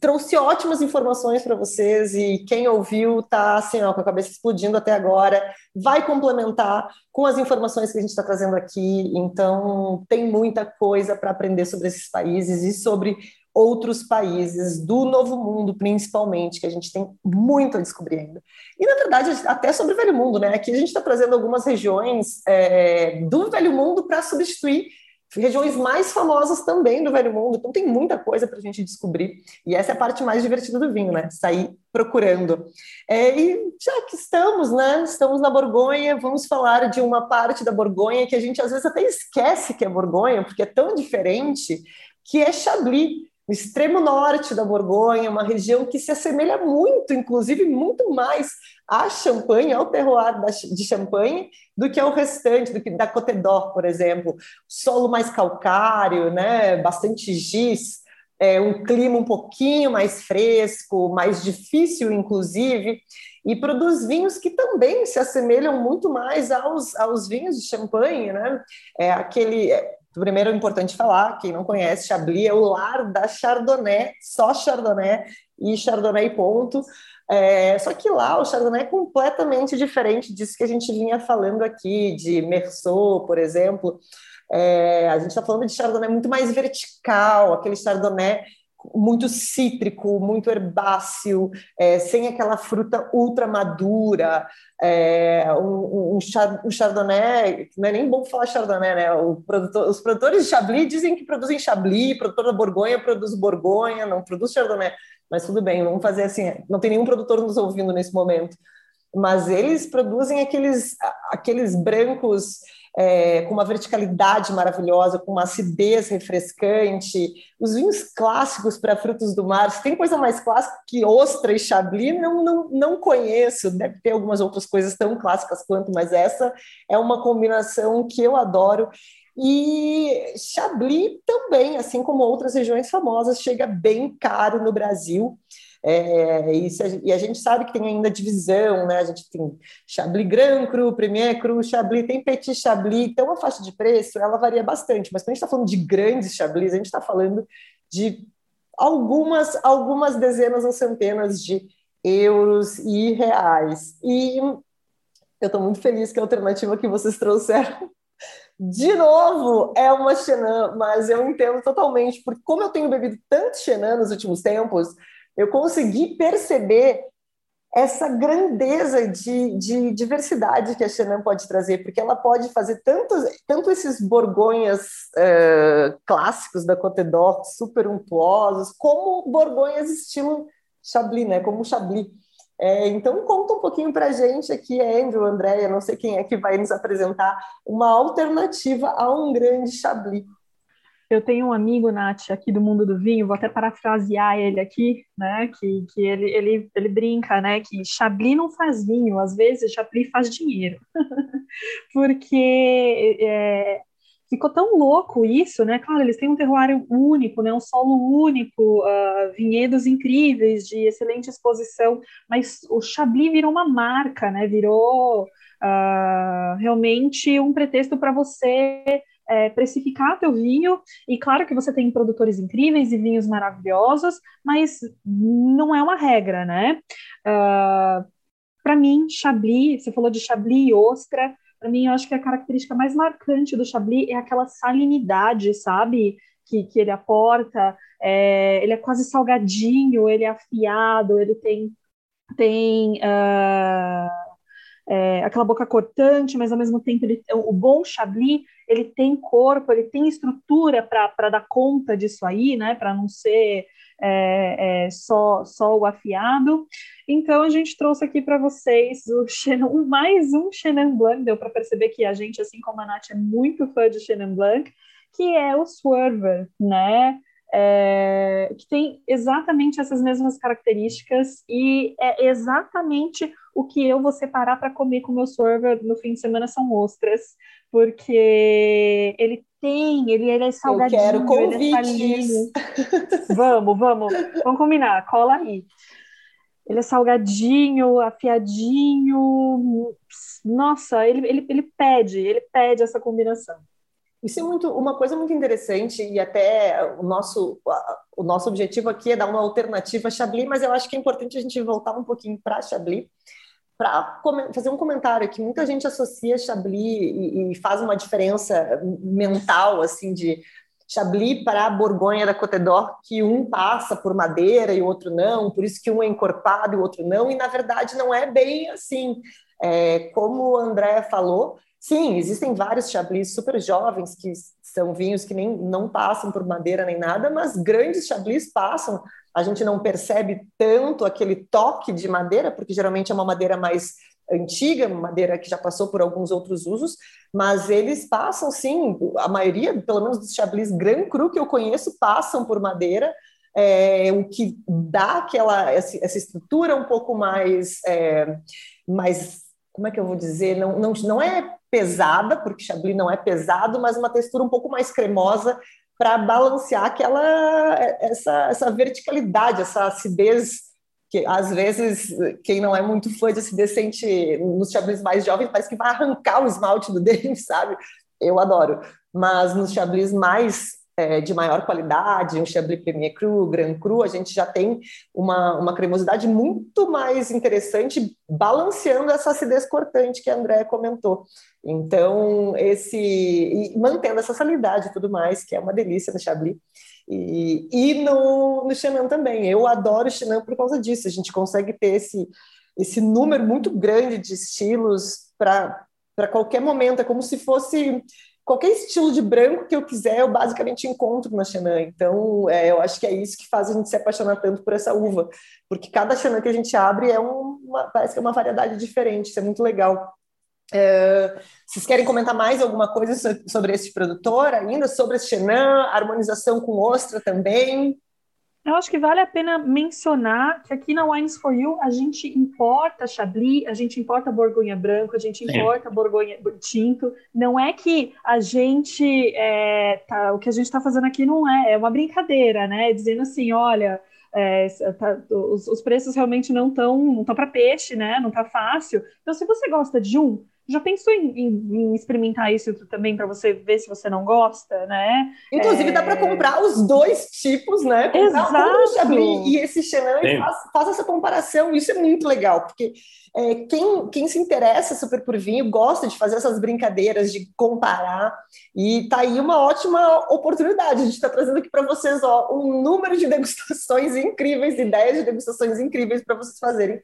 trouxe ótimas informações para vocês e quem ouviu está assim, ó, com a cabeça explodindo até agora, vai complementar com as informações que a gente está trazendo aqui. Então, tem muita coisa para aprender sobre esses países e sobre outros países do Novo Mundo, principalmente, que a gente tem muito a descobrir ainda. E, na verdade, até sobre o Velho Mundo, né? Aqui a gente está trazendo algumas regiões é, do Velho Mundo para substituir regiões mais famosas também do Velho Mundo. Então tem muita coisa para a gente descobrir. E essa é a parte mais divertida do vinho, né? Sair procurando. É, e já que estamos, né? Estamos na Borgonha, vamos falar de uma parte da Borgonha que a gente às vezes até esquece que é Borgonha, porque é tão diferente, que é Chablis no extremo norte da Borgonha, uma região que se assemelha muito, inclusive muito mais à Champagne, ao terroir de Champagne, do que ao restante, do que da Côte d'Or, por exemplo. Solo mais calcário, né? bastante giz, é, um clima um pouquinho mais fresco, mais difícil, inclusive, e produz vinhos que também se assemelham muito mais aos, aos vinhos de Champagne, né? É aquele é, Primeiro é importante falar, quem não conhece, Chablis é o lar da Chardonnay, só Chardonnay e Chardonnay ponto. É, só que lá o Chardonnay é completamente diferente disso que a gente vinha falando aqui, de Merceau, por exemplo. É, a gente está falando de Chardonnay muito mais vertical, aquele Chardonnay muito cítrico, muito herbáceo, é, sem aquela fruta ultra madura, é, um, um, chardonnay, não é nem bom falar chardonnay, né? Produtor, os produtores de Chablis dizem que produzem Chablis, produtor da Borgonha produz Borgonha, não produz chardonnay, mas tudo bem, vamos fazer assim, não tem nenhum produtor nos ouvindo nesse momento, mas eles produzem aqueles, aqueles brancos é, com uma verticalidade maravilhosa, com uma acidez refrescante. Os vinhos clássicos para frutos do mar, se tem coisa mais clássica que ostra e chablis, não, não, não conheço. Deve ter algumas outras coisas tão clássicas quanto, mas essa é uma combinação que eu adoro. E Chablis também, assim como outras regiões famosas, chega bem caro no Brasil. É, e, a, e, a, gente sabe que tem ainda divisão, né? A gente tem Chablis Grand Cru, Premier Cru, Chablis, tem Petit Chablis, então a faixa de preço ela varia bastante, mas quando a gente está falando de grandes Chablis, a gente está falando de algumas, algumas dezenas ou centenas de euros e reais. E eu estou muito feliz que a alternativa que vocês trouxeram de novo, é uma Chenin, mas eu entendo totalmente, porque como eu tenho bebido tanto Chenin nos últimos tempos, eu consegui perceber essa grandeza de, de, diversidade que a Chenin pode trazer, porque ela pode fazer tanto, tanto esses borgonhas uh, clássicos da Côte d'Or, super untuosos, como borgonhas estilo Chablis, né? como Chablis. É, então, conta um pouquinho para a gente aqui, Andrew, Andréia, não sei quem é que vai nos apresentar uma alternativa a um grande Chablis. Eu tenho um amigo, Nath, aqui do mundo do vinho, vou até parafrasear ele aqui, né? Que, que ele, ele, ele brinca, né? Que Chablis não faz vinho, às vezes Chablis faz dinheiro. [laughs] Porque é, ficou tão louco isso, né? Claro, eles têm um terroir único, né? Um solo único, uh, vinhedos incríveis, de excelente exposição, mas o Chablis virou uma marca, né? Virou uh, realmente um pretexto para você é, precificar teu vinho, e claro que você tem produtores incríveis e vinhos maravilhosos, mas não é uma regra, né? Uh, ah, para mim, Chablis, você falou de Chablis e Ostra, para mim, eu acho que a característica mais marcante do Chablis é aquela salinidade, sabe? Que, que ele aporta, é, ele é quase salgadinho, ele é afiado, ele tem, tem uh, é, aquela boca cortante, mas ao mesmo tempo ele, o bom Chablis ele tem corpo, ele tem estrutura para dar conta disso aí, né? Para não ser é, é, só, só o afiado. Então a gente trouxe aqui para vocês o [laughs] mais um Chenin Blanc, deu para perceber que a gente, assim como a Nath, é muito fã de Chenin Blanc, que é o Swerver, né? é, que tem exatamente essas mesmas características e é exatamente o que eu vou separar para comer com o meu sorver no fim de semana são ostras, porque ele tem, ele, ele é salgadinho, eu quero convites. É vamos, vamos, vamos combinar, cola aí. Ele é salgadinho, afiadinho, nossa, ele, ele, ele pede, ele pede essa combinação. Isso é muito, uma coisa muito interessante e até o nosso, o nosso objetivo aqui é dar uma alternativa a Chablis, mas eu acho que é importante a gente voltar um pouquinho para Chablis para fazer um comentário que muita gente associa Chablis e, e, faz uma diferença mental assim de Chablis para a Borgonha da Côte que um passa por madeira e o outro não, por isso que um é encorpado e o outro não, e na verdade não é bem assim. É, como o André falou, Sim, existem vários chablis super jovens que são vinhos que nem não passam por madeira nem nada, mas grandes chablis passam. A gente não percebe tanto aquele toque de madeira, porque geralmente é uma madeira mais antiga, madeira que já passou por alguns outros usos, mas eles passam sim, a maioria, pelo menos dos chablis Grand Cru que eu conheço, passam por madeira, é, o que dá aquela essa, essa estrutura um pouco mais é, mais como é que eu vou dizer, não, não, não é pesada, porque Chablis não é pesado, mas uma textura um pouco mais cremosa para balancear aquela essa, essa verticalidade, essa acidez que às vezes quem não é muito fã de acidez sente nos Chablis mais jovens parece que vai arrancar o esmalte do [laughs] dente, sabe? Eu adoro. Mas nos Chablis mais é, de maior qualidade, um Chablis Premier Cru, Grand Cru, a gente já tem uma, uma cremosidade muito mais interessante, balanceando essa acidez cortante que a André comentou. Então, esse e mantendo essa salidade e tudo mais, que é uma delícia no Chablis. E, e no, no Chenin também. Eu adoro o Chenin por causa disso. A gente consegue ter esse, esse número muito grande de estilos para qualquer momento. É como se fosse qualquer estilo de branco que eu quiser, eu basicamente encontro na Chenin. Então, é, eu acho que é isso que faz a gente se apaixonar tanto por essa uva, porque cada Chenin que a gente abre é uma, parece que é uma variedade diferente, isso é muito legal. É, vocês querem comentar mais alguma coisa sobre esse produtor ainda, sobre esse Chenin, harmonização com ostra também? Eu acho que vale a pena mencionar que aqui na Wines for You a gente importa Chablis, a gente importa Borgonha Branco, a gente importa Sim. Borgonha Tinto. Não é que a gente é, tá, o que a gente está fazendo aqui não é, é uma brincadeira, né? Dizendo assim, olha, é, tá, os, os, preços realmente não estão não para peixe, né? Não está fácil. Então, se você gosta de um, já pensou em, em, em experimentar isso também para você ver se você não gosta, né? Inclusive, é... dá para comprar os dois tipos, né? Comprar Exato. o Chablis e esse Chenin e faz, faz, essa comparação. Isso é muito legal, porque é, quem, quem se interessa super por vinho gosta de fazer essas brincadeiras, de comparar. E tá aí uma ótima oportunidade. A gente está trazendo aqui para vocês ó, um número de degustações [laughs] incríveis, ideias de degustações incríveis para vocês fazerem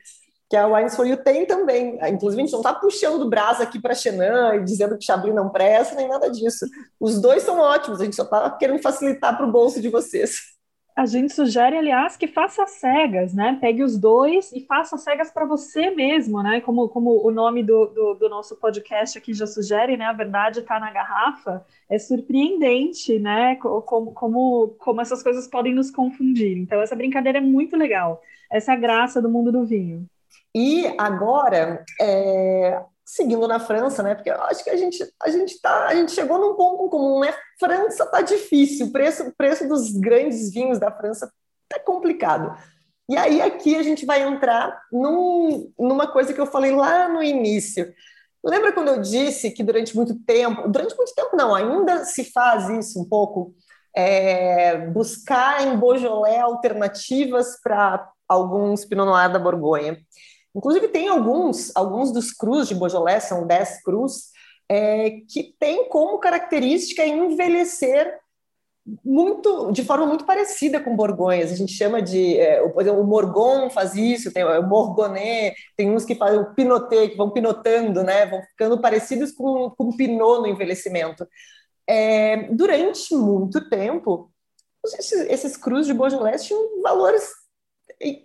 que a Wines for You tem também. Inclusive, a gente não está puxando brasa aqui para Chenan e dizendo que Chablis não presta, nem nada disso. Os dois são ótimos, a gente só está querendo facilitar para o bolso de vocês. A gente sugere, aliás, que faça cegas, né? Pegue os dois e faça cegas para você mesmo, né? Como, como o nome do, do, do, nosso podcast aqui já sugere, né? A verdade está na garrafa. É surpreendente, né? Como, como, como essas coisas podem nos confundir. Então, essa brincadeira é muito legal. Essa é a graça do mundo do vinho. E agora, é, seguindo na França, né? Porque eu acho que a gente a gente tá a gente chegou num ponto comum, né? França tá difícil, o preço preço dos grandes vinhos da França tá complicado. E aí aqui a gente vai entrar num, numa coisa que eu falei lá no início. Lembra quando eu disse que durante muito tempo, durante muito tempo não, ainda se faz isso um pouco, é, buscar em Beaujolais alternativas para alguns Pinot Noir da Borgonha. Inclusive, tem alguns, alguns dos crus de Beaujolais, são 10 crus, é, que tem como característica envelhecer muito de forma muito parecida com Borgonhas. A gente chama de é, o, o Morgon faz isso, tem o Morgonnet, tem uns que fazem o Pinotet, que vão pinotando, né? Vão ficando parecidos com, com Pinot no envelhecimento. É, durante muito tempo, esses, esses crus de Beaujolais tinham valores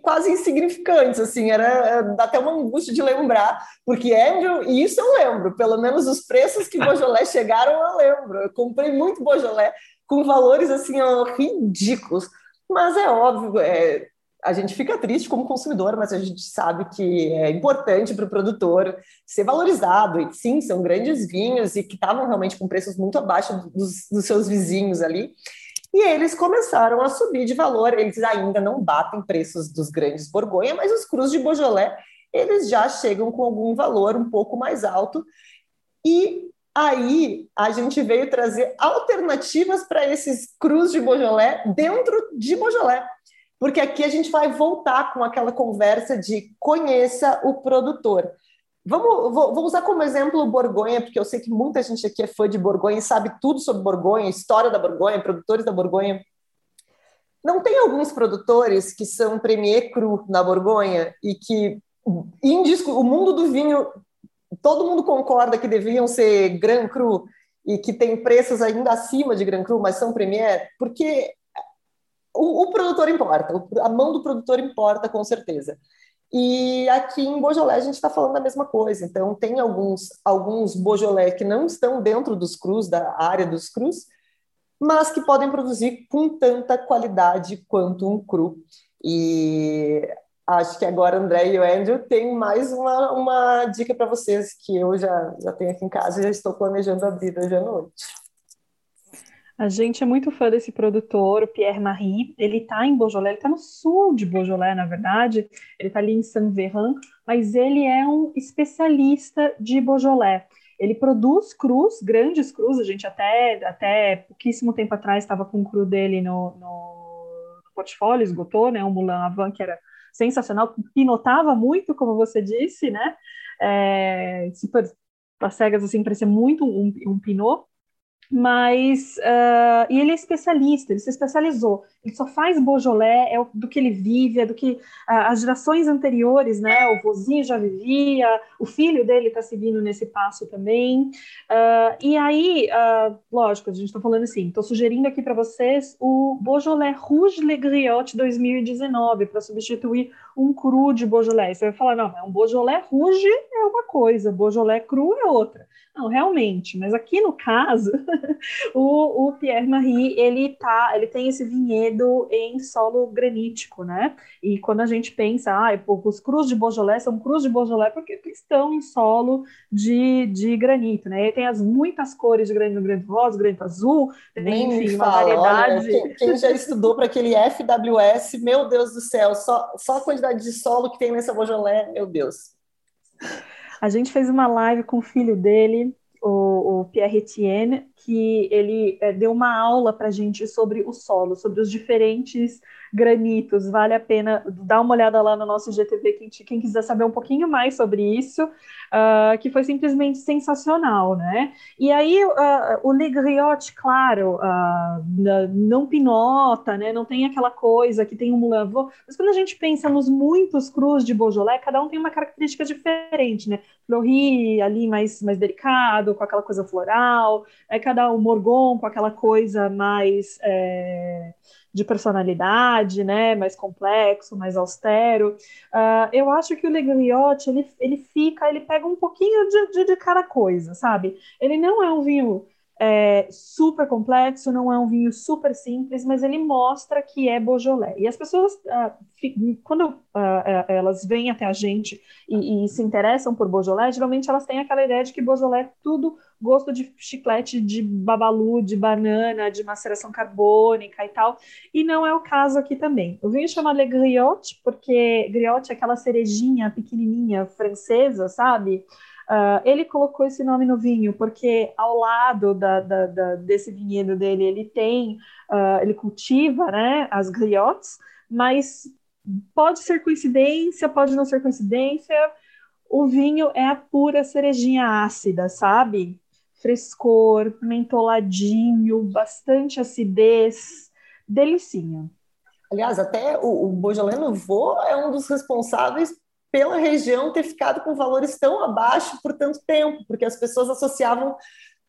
quase insignificantes, assim, era, é, dá até uma angústia de lembrar, porque Andrew, e isso eu lembro, pelo menos os preços que Beaujolais [laughs] chegaram eu lembro, eu comprei muito Beaujolais com valores assim ó, ridículos. Mas é óbvio, é, a gente fica triste como consumidor, mas a gente sabe que é importante para o produtor ser valorizado. E sim, são grandes vinhos e que estavam realmente com preços muito abaixo dos, dos seus vizinhos ali. E eles começaram a subir de valor. Eles ainda não batem preços dos grandes Borgonha, mas os Cruz de Beaujolais eles já chegam com algum valor um pouco mais alto. E aí a gente veio trazer alternativas para esses Cruz de Beaujolais dentro de Beaujolais. Porque aqui a gente vai voltar com aquela conversa de conheça o produtor. Vamos, vou, vou, usar como exemplo o Borgonha, porque eu sei que muita gente aqui é fã de Borgonha e sabe tudo sobre Borgonha, história da Borgonha, produtores da Borgonha. Não tem alguns produtores que são premier cru na Borgonha e que indisco, o mundo do vinho, todo mundo concorda que deviam ser Grand Cru e que tem preços ainda acima de Grand Cru, mas são premier, porque o, o produtor importa, a mão do produtor importa com certeza. E aqui em Beaujolais a gente está falando da mesma coisa. Então, tem alguns, alguns Beaujolais que não estão dentro dos crus, da área dos crus, mas que podem produzir com tanta qualidade quanto um cru. E acho que agora André e o Andrew têm mais uma, uma dica para vocês que eu já, já tenho aqui em casa e já estou planejando abrir hoje à noite. A gente é muito fã desse produtor, o Pierre Marie. Ele está em Beaujolais, ele está no sul de Beaujolais, na verdade. Ele está ali em Saint-Véran, mas ele é um especialista de Beaujolais. Ele produz crus, grandes crus. A gente até, até pouquíssimo tempo atrás estava com o cru dele no, no, no portfólio, esgotou, né? Um Moulin Avant que era sensacional, pinotava muito, como você disse, né? É, super, as cegas assim, parecia muito um, um pinot mas uh, e ele é especialista, ele se especializou. Ele só faz Beaujolais, é do que ele vive, é do que uh, as gerações anteriores, né? O vozinho já vivia, o filho dele está seguindo nesse passo também. Uh, e aí, lógico, a gente está falando assim, estou sugerindo aqui para vocês o Beaujolais Rouge Le Griot 2019 para substituir um cru de Beaujolais. Você vai falar, não, é um Beaujolais Rouge é uma coisa, Beaujolais cru é outra. Não, realmente, mas aqui no caso, [laughs] o, o, Pierre Marie, ele tá, ele tem esse vinhedo em solo granítico, né? E quando a gente pensa, ah, os crus de Beaujolais são crus de Beaujolais porque estão em solo de, de granito, né? E tem as muitas cores de granito, granito rosa, granito azul, tem, enfim, uma variedade. Olha, quem, quem, já estudou para aquele FWS, meu Deus do céu, só, só a quantidade de solo que tem nessa Beaujolais, meu Deus. A gente fez uma live com o filho dele, o, o Pierre Etienne, que ele é, deu uma aula para a gente sobre o solo, sobre os diferentes granitos. Vale a pena dar uma olhada lá no nosso GTV, quem, quem quiser saber um pouquinho mais sobre isso, uh, que foi simplesmente sensacional, né? E aí uh, o Le Griot, claro, uh, não pinota, né? Não tem aquela coisa que tem um Moulin mas quando a gente pensa nos muitos crus de Beaujolais, cada um tem uma característica diferente, né? Fleury ali mais, mais delicado, com aquela coisa floral, é cada um Morgon com aquela coisa mais... É de personalidade, né, mais complexo, mais austero. Uh, eu acho que o Legriotti, ele, ele fica, ele pega um pouquinho de, de, de cada coisa, sabe? Ele não é um vinho é, super complexo, não é um vinho super simples, mas ele mostra que é Beaujolais. E as pessoas, uh, quando uh, elas vêm até a gente e, e, se interessam por Beaujolais, geralmente elas têm aquela ideia de que Beaujolais é tudo gosto de chiclete de babalu, de banana, de maceração carbônica e tal. E não é o caso aqui também. O vinho chama Le Griotte, porque Griotte é aquela cerejinha pequenininha francesa, sabe? Uh, ele colocou esse nome no vinho porque ao lado da, da, da, desse vinhedo dele ele tem, uh, ele cultiva, né, as griottes, mas pode ser coincidência, pode não ser coincidência. O vinho é a pura cerejinha ácida, sabe? frescor, mentoladinho, bastante acidez, delicinha. Aliás, até o, o Beaujolais Nouveau é um dos responsáveis pela região ter ficado com valores tão abaixo por tanto tempo, porque as pessoas associavam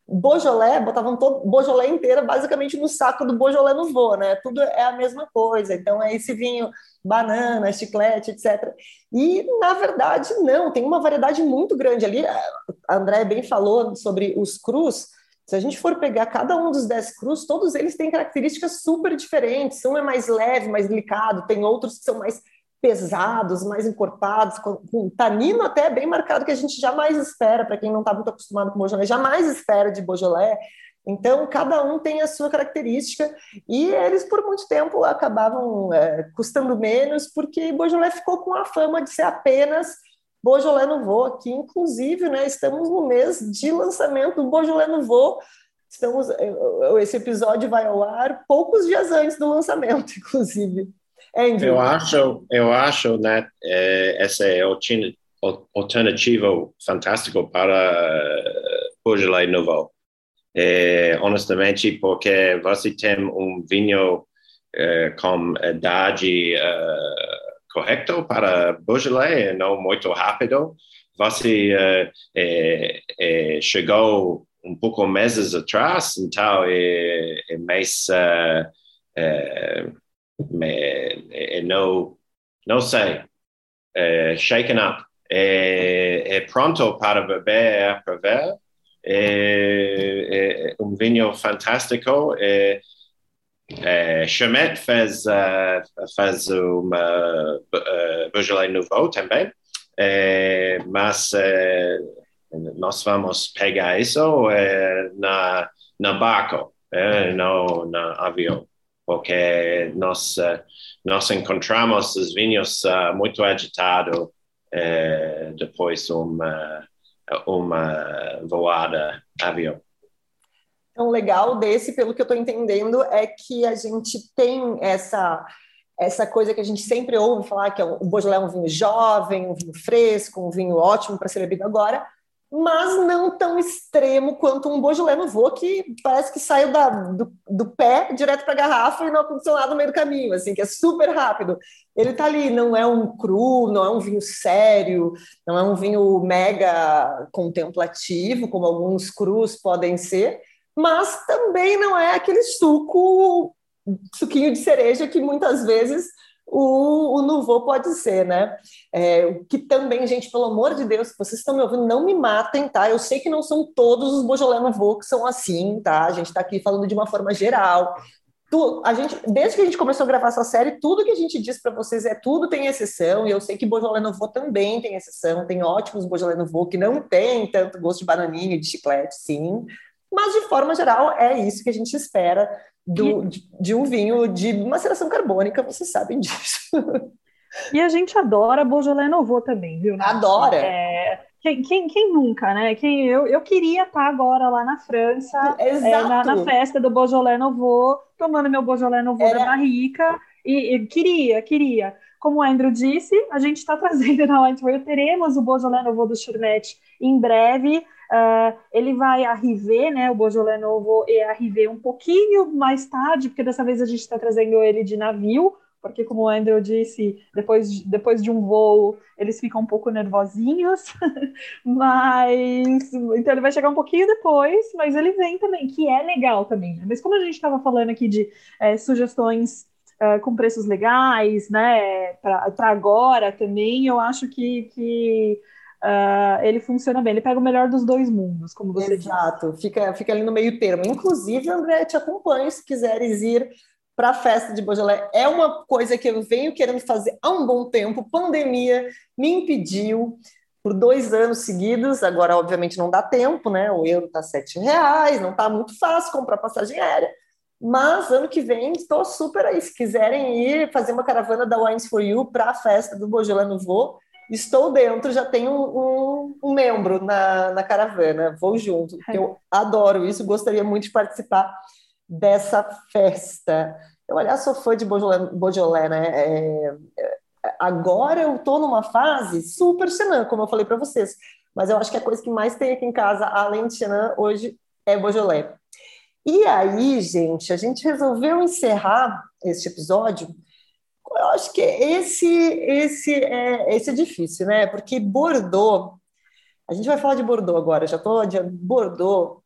Beaujolais, botavam todo Beaujolais inteira basicamente no saco do Beaujolais Nouveau, né? Tudo é a mesma coisa. Então é esse vinho banana, chiclete, etc. E na verdade não, tem uma variedade muito grande ali. A André bem falou sobre os crus. Se a gente for pegar cada um dos 10 crus, todos eles têm características super diferentes. Um é mais leve, mais delicado, tem outros que são mais pesados, mais encorpados, com, com tanino até bem marcado que a gente jamais espera, para quem não está muito acostumado com Beaujolais, jamais espera de Beaujolais. Então, cada um tem a sua característica e eles, por muito tempo, acabavam é, custando menos, porque Beaujolais ficou com a fama de ser apenas Beaujolais Nouveau, que inclusive né, estamos no mês de lançamento do Beaujolais Nouveau, estamos, é, esse episódio vai ao ar poucos dias antes do lançamento, [laughs] inclusive. Andrew. Eu acho, eu acho, né, é, essa é alternativa fantástico para Beaujolais Nouveau. É, honestamente, porque você tem um vinho é, com idade é, correta para Beaujolais, não muito rápido. Você é, é, é, chegou um pouco meses atrás, então é, é mais é, não, não sei, é, shaken up, é, é pronto para beber, para ver, é, é um vinho fantástico. É, é, Chamet fez, fez uma uh, Nouveau também, é, mas é, nós vamos pegar isso é, na, na barco, é, no, na avião porque nós, eh, nós encontramos os vinhos uh, muito agitados uh, depois uma, uma voada avião. Então, legal desse, pelo que eu estou entendendo, é que a gente tem essa essa coisa que a gente sempre ouve falar que é o Beaujolais é um vinho jovem, um vinho fresco, um vinho ótimo para ser bebido agora, mas não tão extremo quanto um Beaujolais Nouveau, que parece que saiu da, do, do pé direto para a garrafa e não aconteceu nada no meio do caminho, assim, que é super rápido. Ele está ali, não é um cru, não é um vinho sério, não é um vinho mega contemplativo, como alguns crus podem ser, mas também não é aquele suco, suquinho de cereja que muitas vezes o, o Nouveau pode ser, né? É, que também, gente, pelo amor de Deus, vocês estão me ouvindo, não me matem, tá? Eu sei que não são todos os Beaujolais Nouveau que são assim, tá? A gente está aqui falando de uma forma geral. Tu, a gente, desde que a gente começou a gravar essa série, tudo que a gente diz para vocês é tudo tem exceção, e eu sei que Beaujolais Nouveau também tem exceção, tem ótimos Beaujolais Nouveau que não tem tanto gosto de bananinha de chiclete, sim, mas de forma geral é isso que a gente espera do, de, de, um vinho de maceração carbônica, vocês sabem disso. E a gente adora Beaujolais Nouveau também, viu? Adora! É, quem, quem, quem, nunca, né? Quem, eu, eu queria estar agora lá na França, é, na, na, festa do Beaujolais Nouveau, tomando meu Beaujolais Nouveau Era... da barrica, e, e, queria, queria. Como o Andrew disse, a gente está trazendo na Wine teremos o Beaujolais Nouveau do Churnet em breve, Uh, ele vai arriver, né, o Beaujolais Novo e arriver um pouquinho mais tarde, porque dessa vez a gente está trazendo ele de navio, porque como o Andrew disse, depois, depois de um voo eles ficam um pouco nervosinhos, [laughs] mas então ele vai chegar um pouquinho depois, mas ele vem também, que é legal também. Né? Mas como a gente estava falando aqui de é, sugestões uh, com preços legais, né, para agora também, eu acho que, que Uh, ele funciona bem, ele pega o melhor dos dois mundos, como você Exato, fica, fica ali no meio termo. Inclusive, André, te acompanho se quiseres ir para a festa de Beaujolais. É uma coisa que eu venho querendo fazer há um bom tempo. Pandemia me impediu por dois anos seguidos. Agora, obviamente, não dá tempo, né? O euro está sete reais, não está muito fácil comprar passagem aérea. Mas ano que vem estou super aí. Se quiserem ir fazer uma caravana da Wines for You para a festa do Beaujolais Nouveau, estou dentro, já tenho um, um, membro na, na, caravana, vou junto. Eu adoro isso, gostaria muito de participar dessa festa. Eu, aliás, sou fã de Beaujolais né? É, é, agora eu estou numa fase super Chenin, como eu falei para vocês, mas eu acho que a coisa que mais tem aqui em casa, além de Chenin, hoje é Beaujolais. E aí, gente, a gente resolveu encerrar este episódio eu acho que esse, esse, é, esse é difícil, né? Porque Bordeaux, a gente vai falar de Bordeaux agora, já estou de Bordeaux.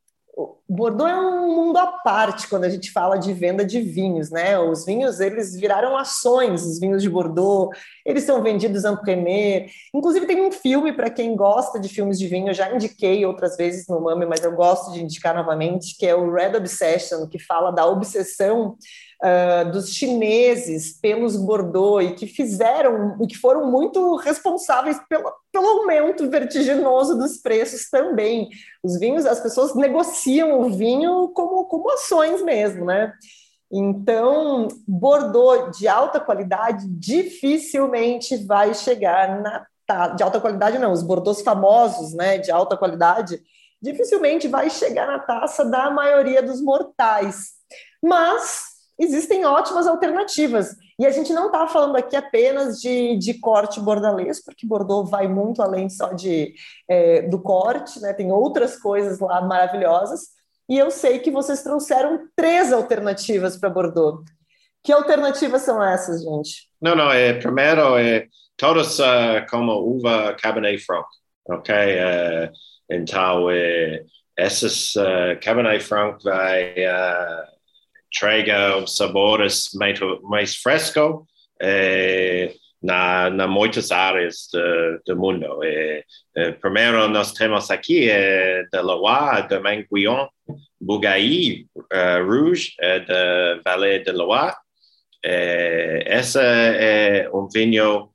Bordeaux é um mundo à parte quando a gente fala de venda de vinhos, né? Os vinhos, eles viraram ações, os vinhos de Bordeaux, eles são vendidos en premier. Inclusive tem um filme para quem gosta de filmes de vinho, eu já indiquei outras vezes no Mami, mas eu gosto de indicar novamente, que é o Red Obsession, que fala da obsessão uh, dos chineses pelos Bordeaux e que fizeram e que foram muito responsáveis pelo, pelo aumento vertiginoso dos preços também. Os vinhos, as pessoas negociam o vinho como, como ações mesmo, né? Então, Bordeaux de alta qualidade dificilmente vai chegar na de alta qualidade não, os Bordeaux famosos, né, de alta qualidade, dificilmente vai chegar na taça da maioria dos mortais. Mas existem ótimas alternativas. E a gente não está falando aqui apenas de, de corte bordalês, porque Bordeaux vai muito além só de, é, do corte, né? tem outras coisas lá maravilhosas. E eu sei que vocês trouxeram três alternativas para Bordeaux. Que alternativas são essas, gente? Não, não, é, primeiro é todas uh, como uva Cabernet Franc, ok? Uh, então, é, essas uh, Cabernet Franc vai uh, entrega sabores mais, mais fresco eh, na, na muitas áreas do, do mundo. Eh, eh, primeiro, nós temos aqui eh, de Loire, de Manguillon, Bougaï, uh, Rouge, da Vallée de Loire. Eh, essa é um vinho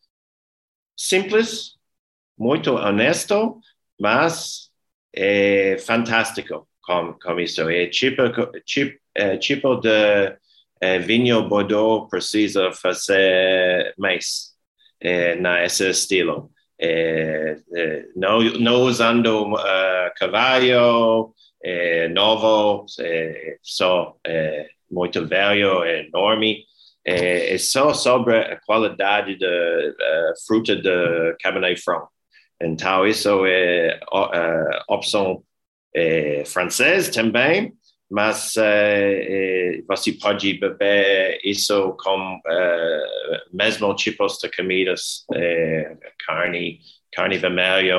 simples, muito honesto, mas é fantástico com, com isso. É tipo, tipo é, tipo de é, vinho Bordeaux precisa fazer mais é, nesse estilo. É, é, não, não usando uh, cavalo é, novo, é, só é, muito velho, enorme. É, é, só sobre a qualidade da fruta de Cabernet Franc. Então, isso é uh, opção é, francesa também, mas uh, você pode beber isso com uh, mesmo tipos de comidas, uh, carne, carne vermelha.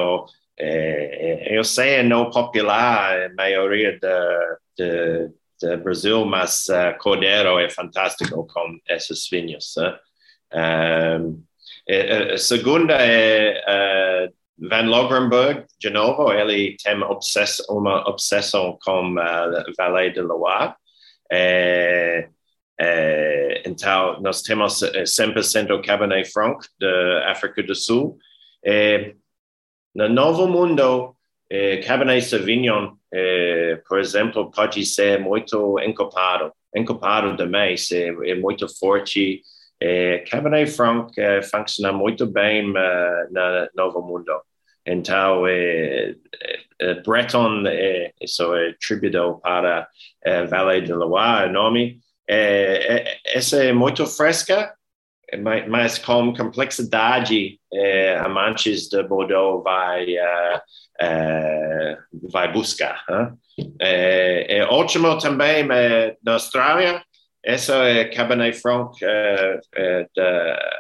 eu sei é não popular a maioria do Brasil, mas cordeiro é fantástico com esses vinhos. Um, a segunda é Van Logrenberg, de novo, ele tem uma obsessão com uh, Vallée de Loire. É, é, então, nós temos 100% eh, Cabernet Franc da África do Sul. É, no Novo Mundo, é, Cabernet Sauvignon, por exemplo, pode ser muito encopado, encopado demais, é muito forte. É, Cabernet Franc é, funciona muito bem no Novo Mundo. Então, é, é, Breton é, isso é tributo para a Valley de Loire, o nome. É, essa é muito fresca, mas com complexidade, é, amantes de Bordeaux vai, vai buscar. É, é, ótimo também na Austrália, essa é Cabernet Franc uh, da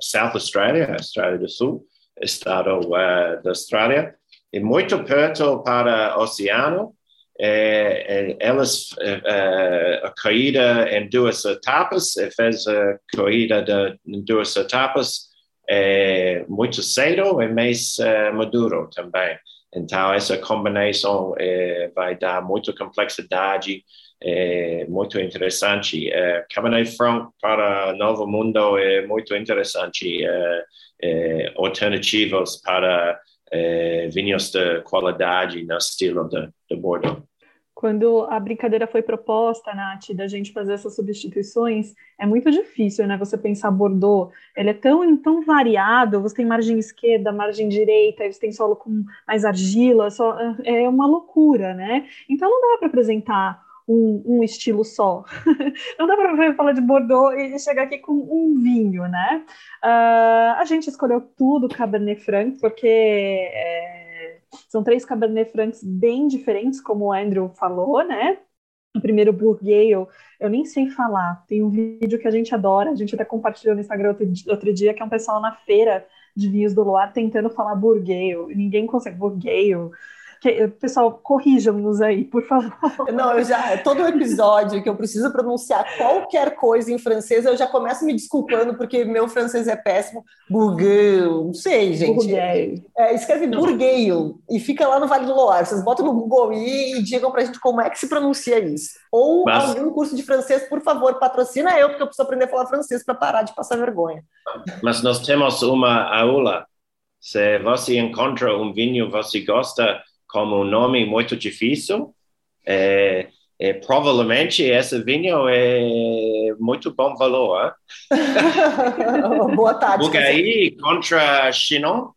South Australia, Austrália do Sul estado uh, da Austrália, e muito perto para o oceano. É, é, elas uh, a corrida em duas etapas, fez a corrida de, em duas etapas é, muito cedo e mais maduro também. Então, essa combinação é, vai dar muita complexidade, é muito interessante. É, Cabernet Franc para Novo Mundo é muito interessante. É, é, alternativas para é, vinhos de qualidade no estilo de, de Bordeaux. Quando a brincadeira foi proposta, Nath, da gente fazer essas substituições, é muito difícil, né? Você pensar Bordeaux, ele é tão, tão variado, você tem margem esquerda, margem direita, você tem solo com mais argila, só, é uma loucura, né? Então não dá para apresentar um, um estilo só. [laughs] Não dá para falar de Bordeaux e chegar aqui com um vinho, né? Uh, a gente escolheu tudo Cabernet Franc, porque é, são três Cabernet Francs bem diferentes, como o Andrew falou, né? O primeiro Bourgueil, eu nem sei falar. Tem um vídeo que a gente adora, a gente até compartilhou no Instagram outro, outro dia, que é um pessoal na feira de vinhos do Loire tentando falar Bourgueil. Ninguém consegue Bourgueil. Que, pessoal, corrijam-nos aí, por favor. Não, eu já todo episódio que eu preciso pronunciar qualquer coisa em francês, eu já começo me desculpando porque meu francês é péssimo. Burgueil, não sei, gente. Burgueil. É, escreve burgueil e fica lá no Vale do Loire. Vocês botam no Google e, e digam pra gente como é que se pronuncia isso. Ou Mas... algum curso de francês, por favor, patrocina eu, porque eu preciso aprender a falar francês para parar de passar vergonha. Mas nós temos uma aula. Se você encontra um vinho você gosta como um nome muito difícil, é, é, provavelmente esse vinho é muito bom valor. [laughs] Boa tarde. Porque aí, contra Chinon,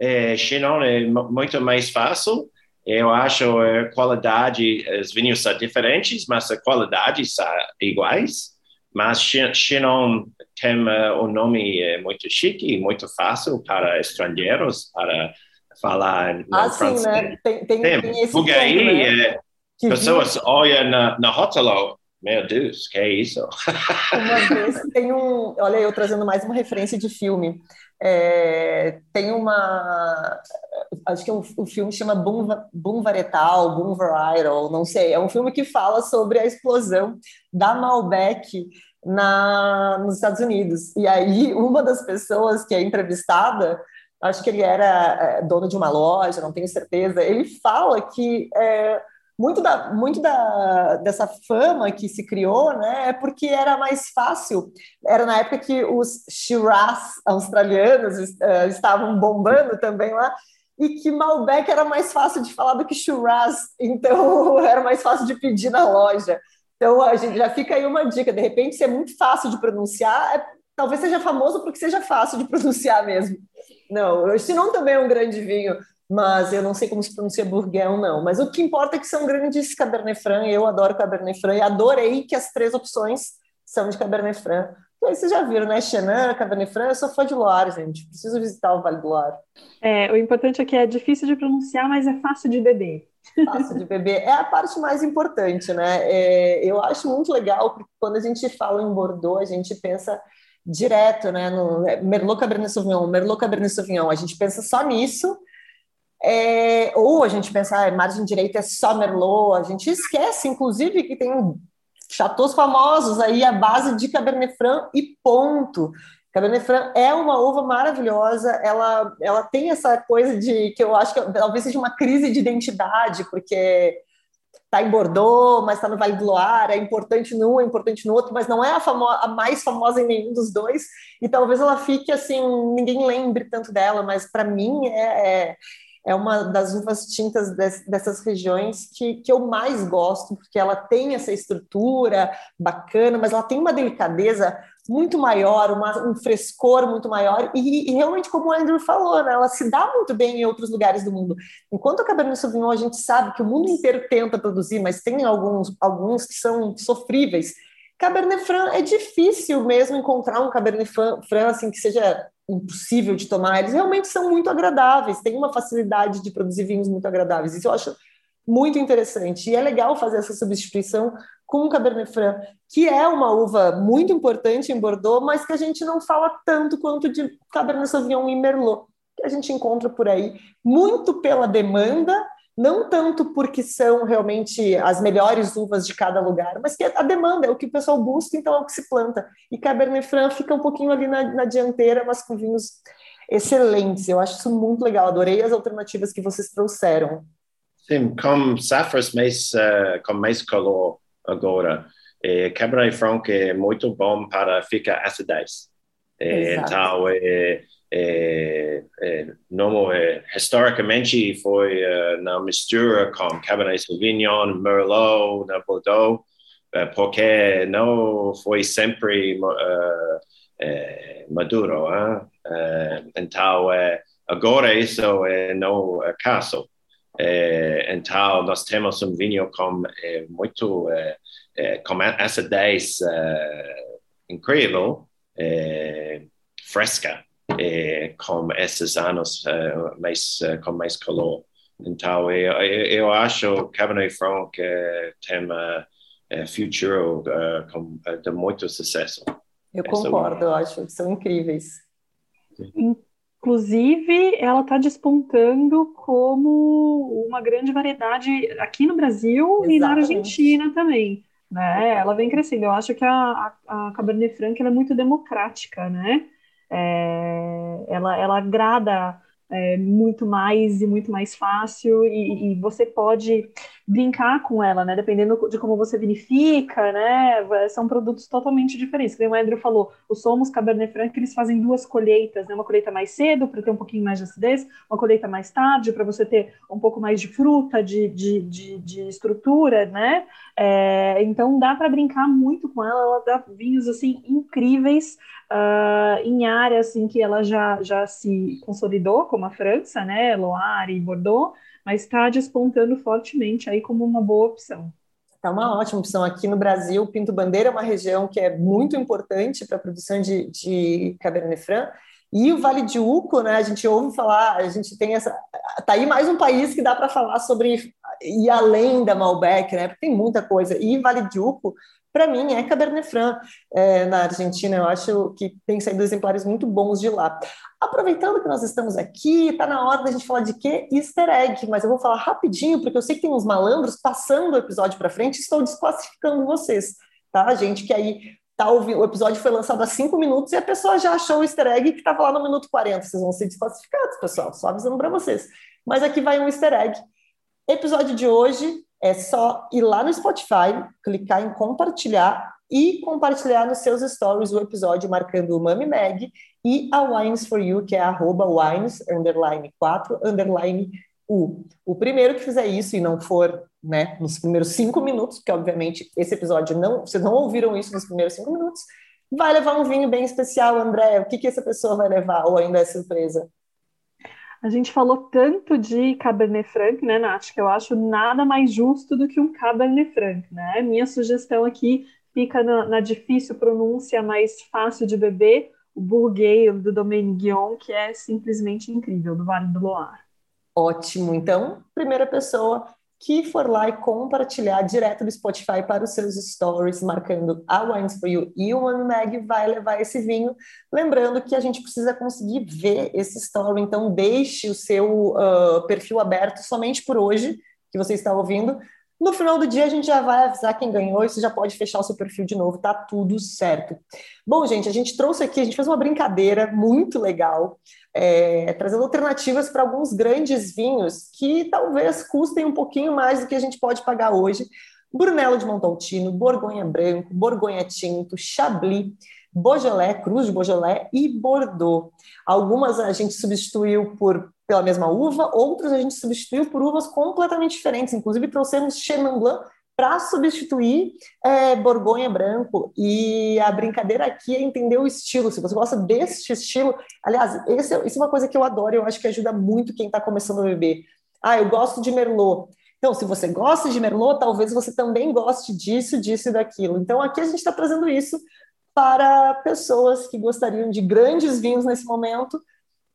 é, Chinon é muito mais fácil. Eu acho a qualidade, os vinhos são diferentes, mas a qualidade são iguais. Mas Chinon tem um nome é, muito chique, muito fácil para estrangeiros, para falar ah, francês. Sim, né? Tem, tem, tem, tem esse Porque aí né? é, pessoas olham na, na rótulo, meu Deus, que é isso? [laughs] Uma vez tem um, olha eu trazendo mais uma referência de filme. É, tem uma, acho que o, é o filme chama Boom, Boom Varetal, Boom Varietal, não sei. É um filme que fala sobre a explosão da Malbec na, nos Estados Unidos. E aí uma das pessoas que é entrevistada acho que ele era é, dono de uma loja, não tenho certeza. Ele fala que é, muito, da, muito da, dessa fama que se criou né, é porque era mais fácil. Era na época que os Shiraz australianos uh, estavam bombando também lá, e que Malbec era mais fácil de falar do que Shiraz, então [laughs] era mais fácil de pedir na loja. Então, a gente já fica aí uma dica: de repente, se é muito fácil de pronunciar, é, talvez seja famoso porque seja fácil de [laughs] pronunciar mesmo. Não, o Chinon também é um grande vinho, mas eu não sei como se pronuncia Bourguignon, não. Mas o que importa é que são grandes Cabernet Franc, eu adoro Cabernet Franc e adorei que as três opções são de Cabernet Franc. E aí vocês já viram, né? Chenin, Cabernet Franc, eu sou fã de Loire, gente. Preciso visitar o Vale do Loire. É, o importante é que é difícil de pronunciar, mas é fácil de beber. Fácil de beber. É a parte mais importante, né? É, eu acho muito legal, porque quando a gente fala em Bordeaux, a gente pensa direto, né? No é, Merlot Cabernet Sauvignon, Merlot Cabernet Sauvignon, a gente pensa só nisso, é, ou a gente pensa, ah, margem direita é só Merlot, a gente esquece, inclusive, que tem chateaus famosos aí à base de Cabernet Franc e ponto. Cabernet Franc é uma uva maravilhosa, ela, ela tem essa coisa de que eu acho que talvez seja uma crise de identidade, porque está em Bordeaux, mas está no Vale do Loire, é importante num, é importante no outro, mas não é a, a mais famosa em nenhum dos dois, e talvez ela fique assim, ninguém lembre tanto dela, mas para mim é, é, é, uma das uvas tintas des, dessas regiões que, que eu mais gosto, porque ela tem essa estrutura bacana, mas ela tem uma delicadeza muito maior, uma, um frescor muito maior, e, e, realmente, como o Andrew falou, né, ela se dá muito bem em outros lugares do mundo. Enquanto a Cabernet Sauvignon a gente sabe que o mundo inteiro tenta produzir, mas tem alguns, alguns que são sofríveis. Cabernet Franc é difícil mesmo encontrar um Cabernet Franc assim, que seja impossível de tomar. Eles realmente são muito agradáveis, têm uma facilidade de produzir vinhos muito agradáveis. Isso eu acho muito interessante. E é legal fazer essa substituição com Cabernet Franc, que é uma uva muito importante em Bordeaux, mas que a gente não fala tanto quanto de Cabernet Sauvignon e Merlot, que a gente encontra por aí, muito pela demanda, não tanto porque são realmente as melhores uvas de cada lugar, mas que a demanda é o que o pessoal busca, então é o que se planta. E Cabernet Franc fica um pouquinho ali na, na dianteira, mas com vinhos excelentes. Eu acho isso muito legal. Adorei as alternativas que vocês trouxeram. Sim, com safras mais, uh, com mais calor agora. É, Cabernet Franc é muito bom para ficar acidez. É, então, é, é, é, não, é, historicamente foi uh, na mistura com Cabernet Sauvignon, Merlot, na Bordeaux, uh, porque não foi sempre uh, maduro. então, agora isso é não é caso. É, então, nós temos um vinho com é, muito é, é com essa 10 é, incrível, é, fresca, com esses anos mais, com mais calor. Então, eu, eu acho que Cabernet Franc tem uh, futuro uh, com, uh, de muito sucesso. Eu concordo, eu acho que são incríveis. Inclusive, ela está despontando como uma grande variedade aqui no Brasil Exatamente. e na Argentina também. Né? Ela vem crescendo. Eu acho que a, a, a Cabernet Franc é muito democrática, né? É, ela, ela agrada é, muito mais e muito mais fácil e, e, você pode brincar com ela, né? Dependendo de como você vinifica, né? São produtos totalmente diferentes. Como o Andrew falou, os Somos Cabernet Franc, eles fazem duas colheitas, né? Uma colheita mais cedo para ter um pouquinho mais de acidez, uma colheita mais tarde para você ter um pouco mais de fruta, de, de, de, de estrutura, né? É, então dá para brincar muito com ela, ela dá vinhos assim incríveis uh, em áreas em que ela já, já se consolidou, como a França, né? Loire e Bordeaux mas está despontando fortemente aí como uma boa opção. Está uma ótima opção. Aqui no Brasil, Pinto Bandeira é uma região que é muito importante para a produção de, de Cabernet Franc. E o Vale de Uco, né? A gente ouve falar, a gente tem essa. Tá aí mais um país que dá para falar sobre e além da Malbec, né? Porque tem muita coisa. E Vale de Uco para mim é Cabernet Franc é, na Argentina. Eu acho que tem saído exemplares muito bons de lá. Aproveitando que nós estamos aqui, está na hora da gente falar de quê? Easter egg, mas eu vou falar rapidinho, porque eu sei que tem uns malandros passando o episódio para frente estou desclassificando vocês, tá, gente? Que aí tá ouvindo, o episódio foi lançado há cinco minutos e a pessoa já achou o easter egg que estava lá no minuto 40. Vocês vão ser desclassificados, pessoal, só avisando para vocês. Mas aqui vai um easter egg. Episódio de hoje é só ir lá no Spotify, clicar em compartilhar e compartilhar nos seus stories o episódio marcando o Mami Mag e a Wines for You, que é arroba wines, underline 4, underline U. O primeiro que fizer isso e não for né, nos primeiros cinco minutos, porque obviamente esse episódio não, vocês não ouviram isso nos primeiros cinco minutos, vai levar um vinho bem especial, André. O que, que essa pessoa vai levar? Ou ainda é surpresa? A gente falou tanto de Cabernet Franc, né, Nath, que eu acho nada mais justo do que um Cabernet Franc, né? Minha sugestão aqui fica na, na difícil pronúncia, mais fácil de beber, o Bourgueil do Domaine Guion, que é simplesmente incrível, do Vale do Loire. Ótimo. Então, primeira pessoa que for lá e compartilhar direto do Spotify para os seus stories, marcando a Wines for You e o One Mag, vai levar esse vinho. Lembrando que a gente precisa conseguir ver esse story, então deixe o seu uh, perfil aberto somente por hoje, que você está ouvindo, no final do dia a gente já vai avisar quem ganhou e você já pode fechar o seu perfil de novo, tá tudo certo. Bom, gente, a gente trouxe aqui, a gente fez uma brincadeira muito legal, é, trazendo alternativas para alguns grandes vinhos que talvez custem um pouquinho mais do que a gente pode pagar hoje. Brunello de Montaltino, Borgonha Branco, Borgonha Tinto, Chablis, Beaujolais, Cruz de Beaujolais e Bordeaux. Algumas a gente substituiu por pela mesma uva, outras a gente substituiu por uvas completamente diferentes. Inclusive, trouxemos Chenin Blanc para substituir é, Borgonha Branco. E a brincadeira aqui é entender o estilo. Se você gosta deste estilo, aliás, é, isso é uma coisa que eu adoro, eu acho que ajuda muito quem está começando a beber. Ah, eu gosto de Merlot. Então, se você gosta de Merlot, talvez você também goste disso, disso e daquilo. Então, aqui a gente está trazendo isso para pessoas que gostariam de grandes vinhos nesse momento,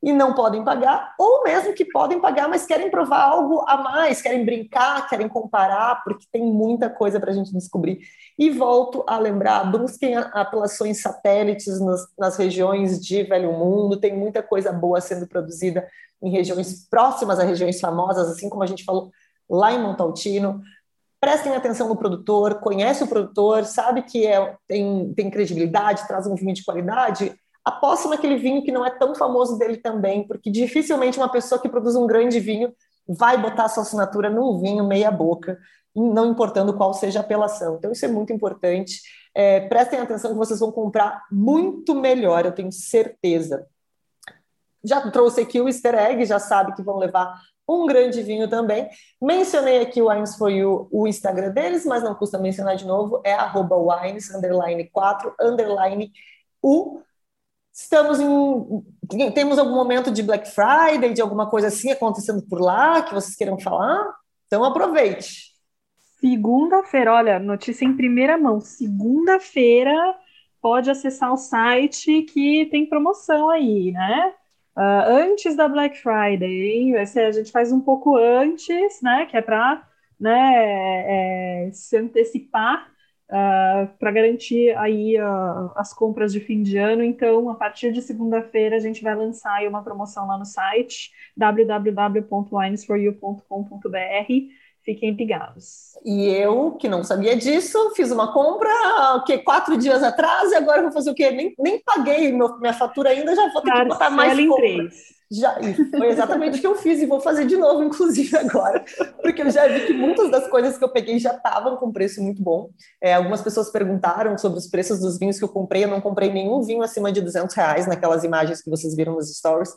e não podem pagar, ou mesmo que podem pagar, mas querem provar algo a mais, querem brincar, querem comparar, porque tem muita coisa para a gente descobrir. E volto a lembrar: busquem apelações satélites nas, nas regiões de Velho Mundo, tem muita coisa boa sendo produzida em regiões próximas a regiões famosas, assim como a gente falou lá em Montaltino. Prestem atenção no produtor, conhece o produtor, sabe que é, tem, tem credibilidade, traz um vinho de qualidade, aposto naquele vinho que não é tão famoso dele também, porque dificilmente uma pessoa que produz um grande vinho vai botar sua assinatura num vinho meia boca, não importando qual seja a apelação. Então isso é muito importante. É, prestem atenção que vocês vão comprar muito melhor, eu tenho certeza. Já trouxe aqui o easter egg, já sabe que vão levar um grande vinho também. Mencionei aqui o Wines for You, o Instagram deles, mas não custa mencionar de novo, é arroba wines, underline 4, underline u. Estamos em. Temos algum momento de Black Friday, de alguma coisa assim acontecendo por lá que vocês queiram falar? Então aproveite. Segunda-feira, olha, notícia em primeira mão. Segunda-feira pode acessar o site que tem promoção aí, né? Uh, antes da Black Friday, a gente faz um pouco antes, né? Que é para né, é, se antecipar uh, para garantir aí uh, as compras de fim de ano. Então, a partir de segunda-feira, a gente vai lançar uma promoção lá no site www.winesforyou.com.br. Fiquem ligados. E eu, que não sabia disso, fiz uma compra o que, quatro dias atrás e agora vou fazer o quê? Nem, nem paguei meu, minha fatura ainda, já vou ter que botar mais em compra. Três. Já, foi exatamente o que eu fiz e vou fazer de novo, inclusive agora, porque eu já vi que muitas das coisas que eu peguei já estavam com preço muito bom. É, algumas pessoas perguntaram sobre os preços dos vinhos que eu comprei. Eu não comprei nenhum vinho acima de 200 reais naquelas imagens que vocês viram nos stories.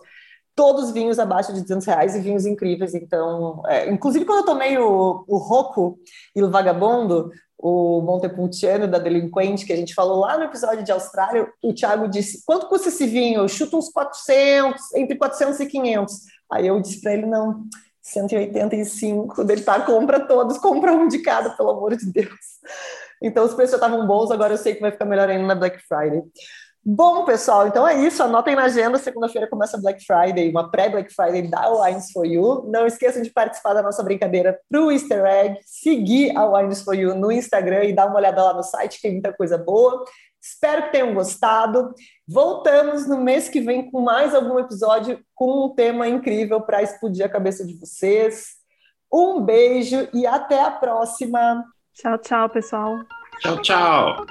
Todos vinhos abaixo de 200 reais e vinhos incríveis. Então, é, inclusive quando eu tomei o, o Rocco e o Vagabondo, o Montepulciano da Delinquente, que a gente falou lá no episódio de Austrália, o Thiago disse, quanto custa esse vinho? Eu chuto uns 400, entre 400 e 500. Aí eu disse para ele, não, 185, dele tá, compra todos, compra um de cada, pelo amor de Deus. Então os preços já estavam bons, agora eu sei que vai ficar melhor ainda na Black Friday. Bom, pessoal, então é isso. Anotem na agenda. Segunda-feira começa Black Friday, uma pré-Black Friday da Wines for You. Não esqueçam de participar da nossa brincadeira para o Easter Egg, seguir a Wines for You no Instagram e dar uma olhada lá no site, tem muita coisa boa. Espero que tenham gostado. Voltamos no mês que vem com mais algum episódio com um tema incrível para explodir a cabeça de vocês. Um beijo e até a próxima. Tchau, tchau, pessoal. Tchau, tchau.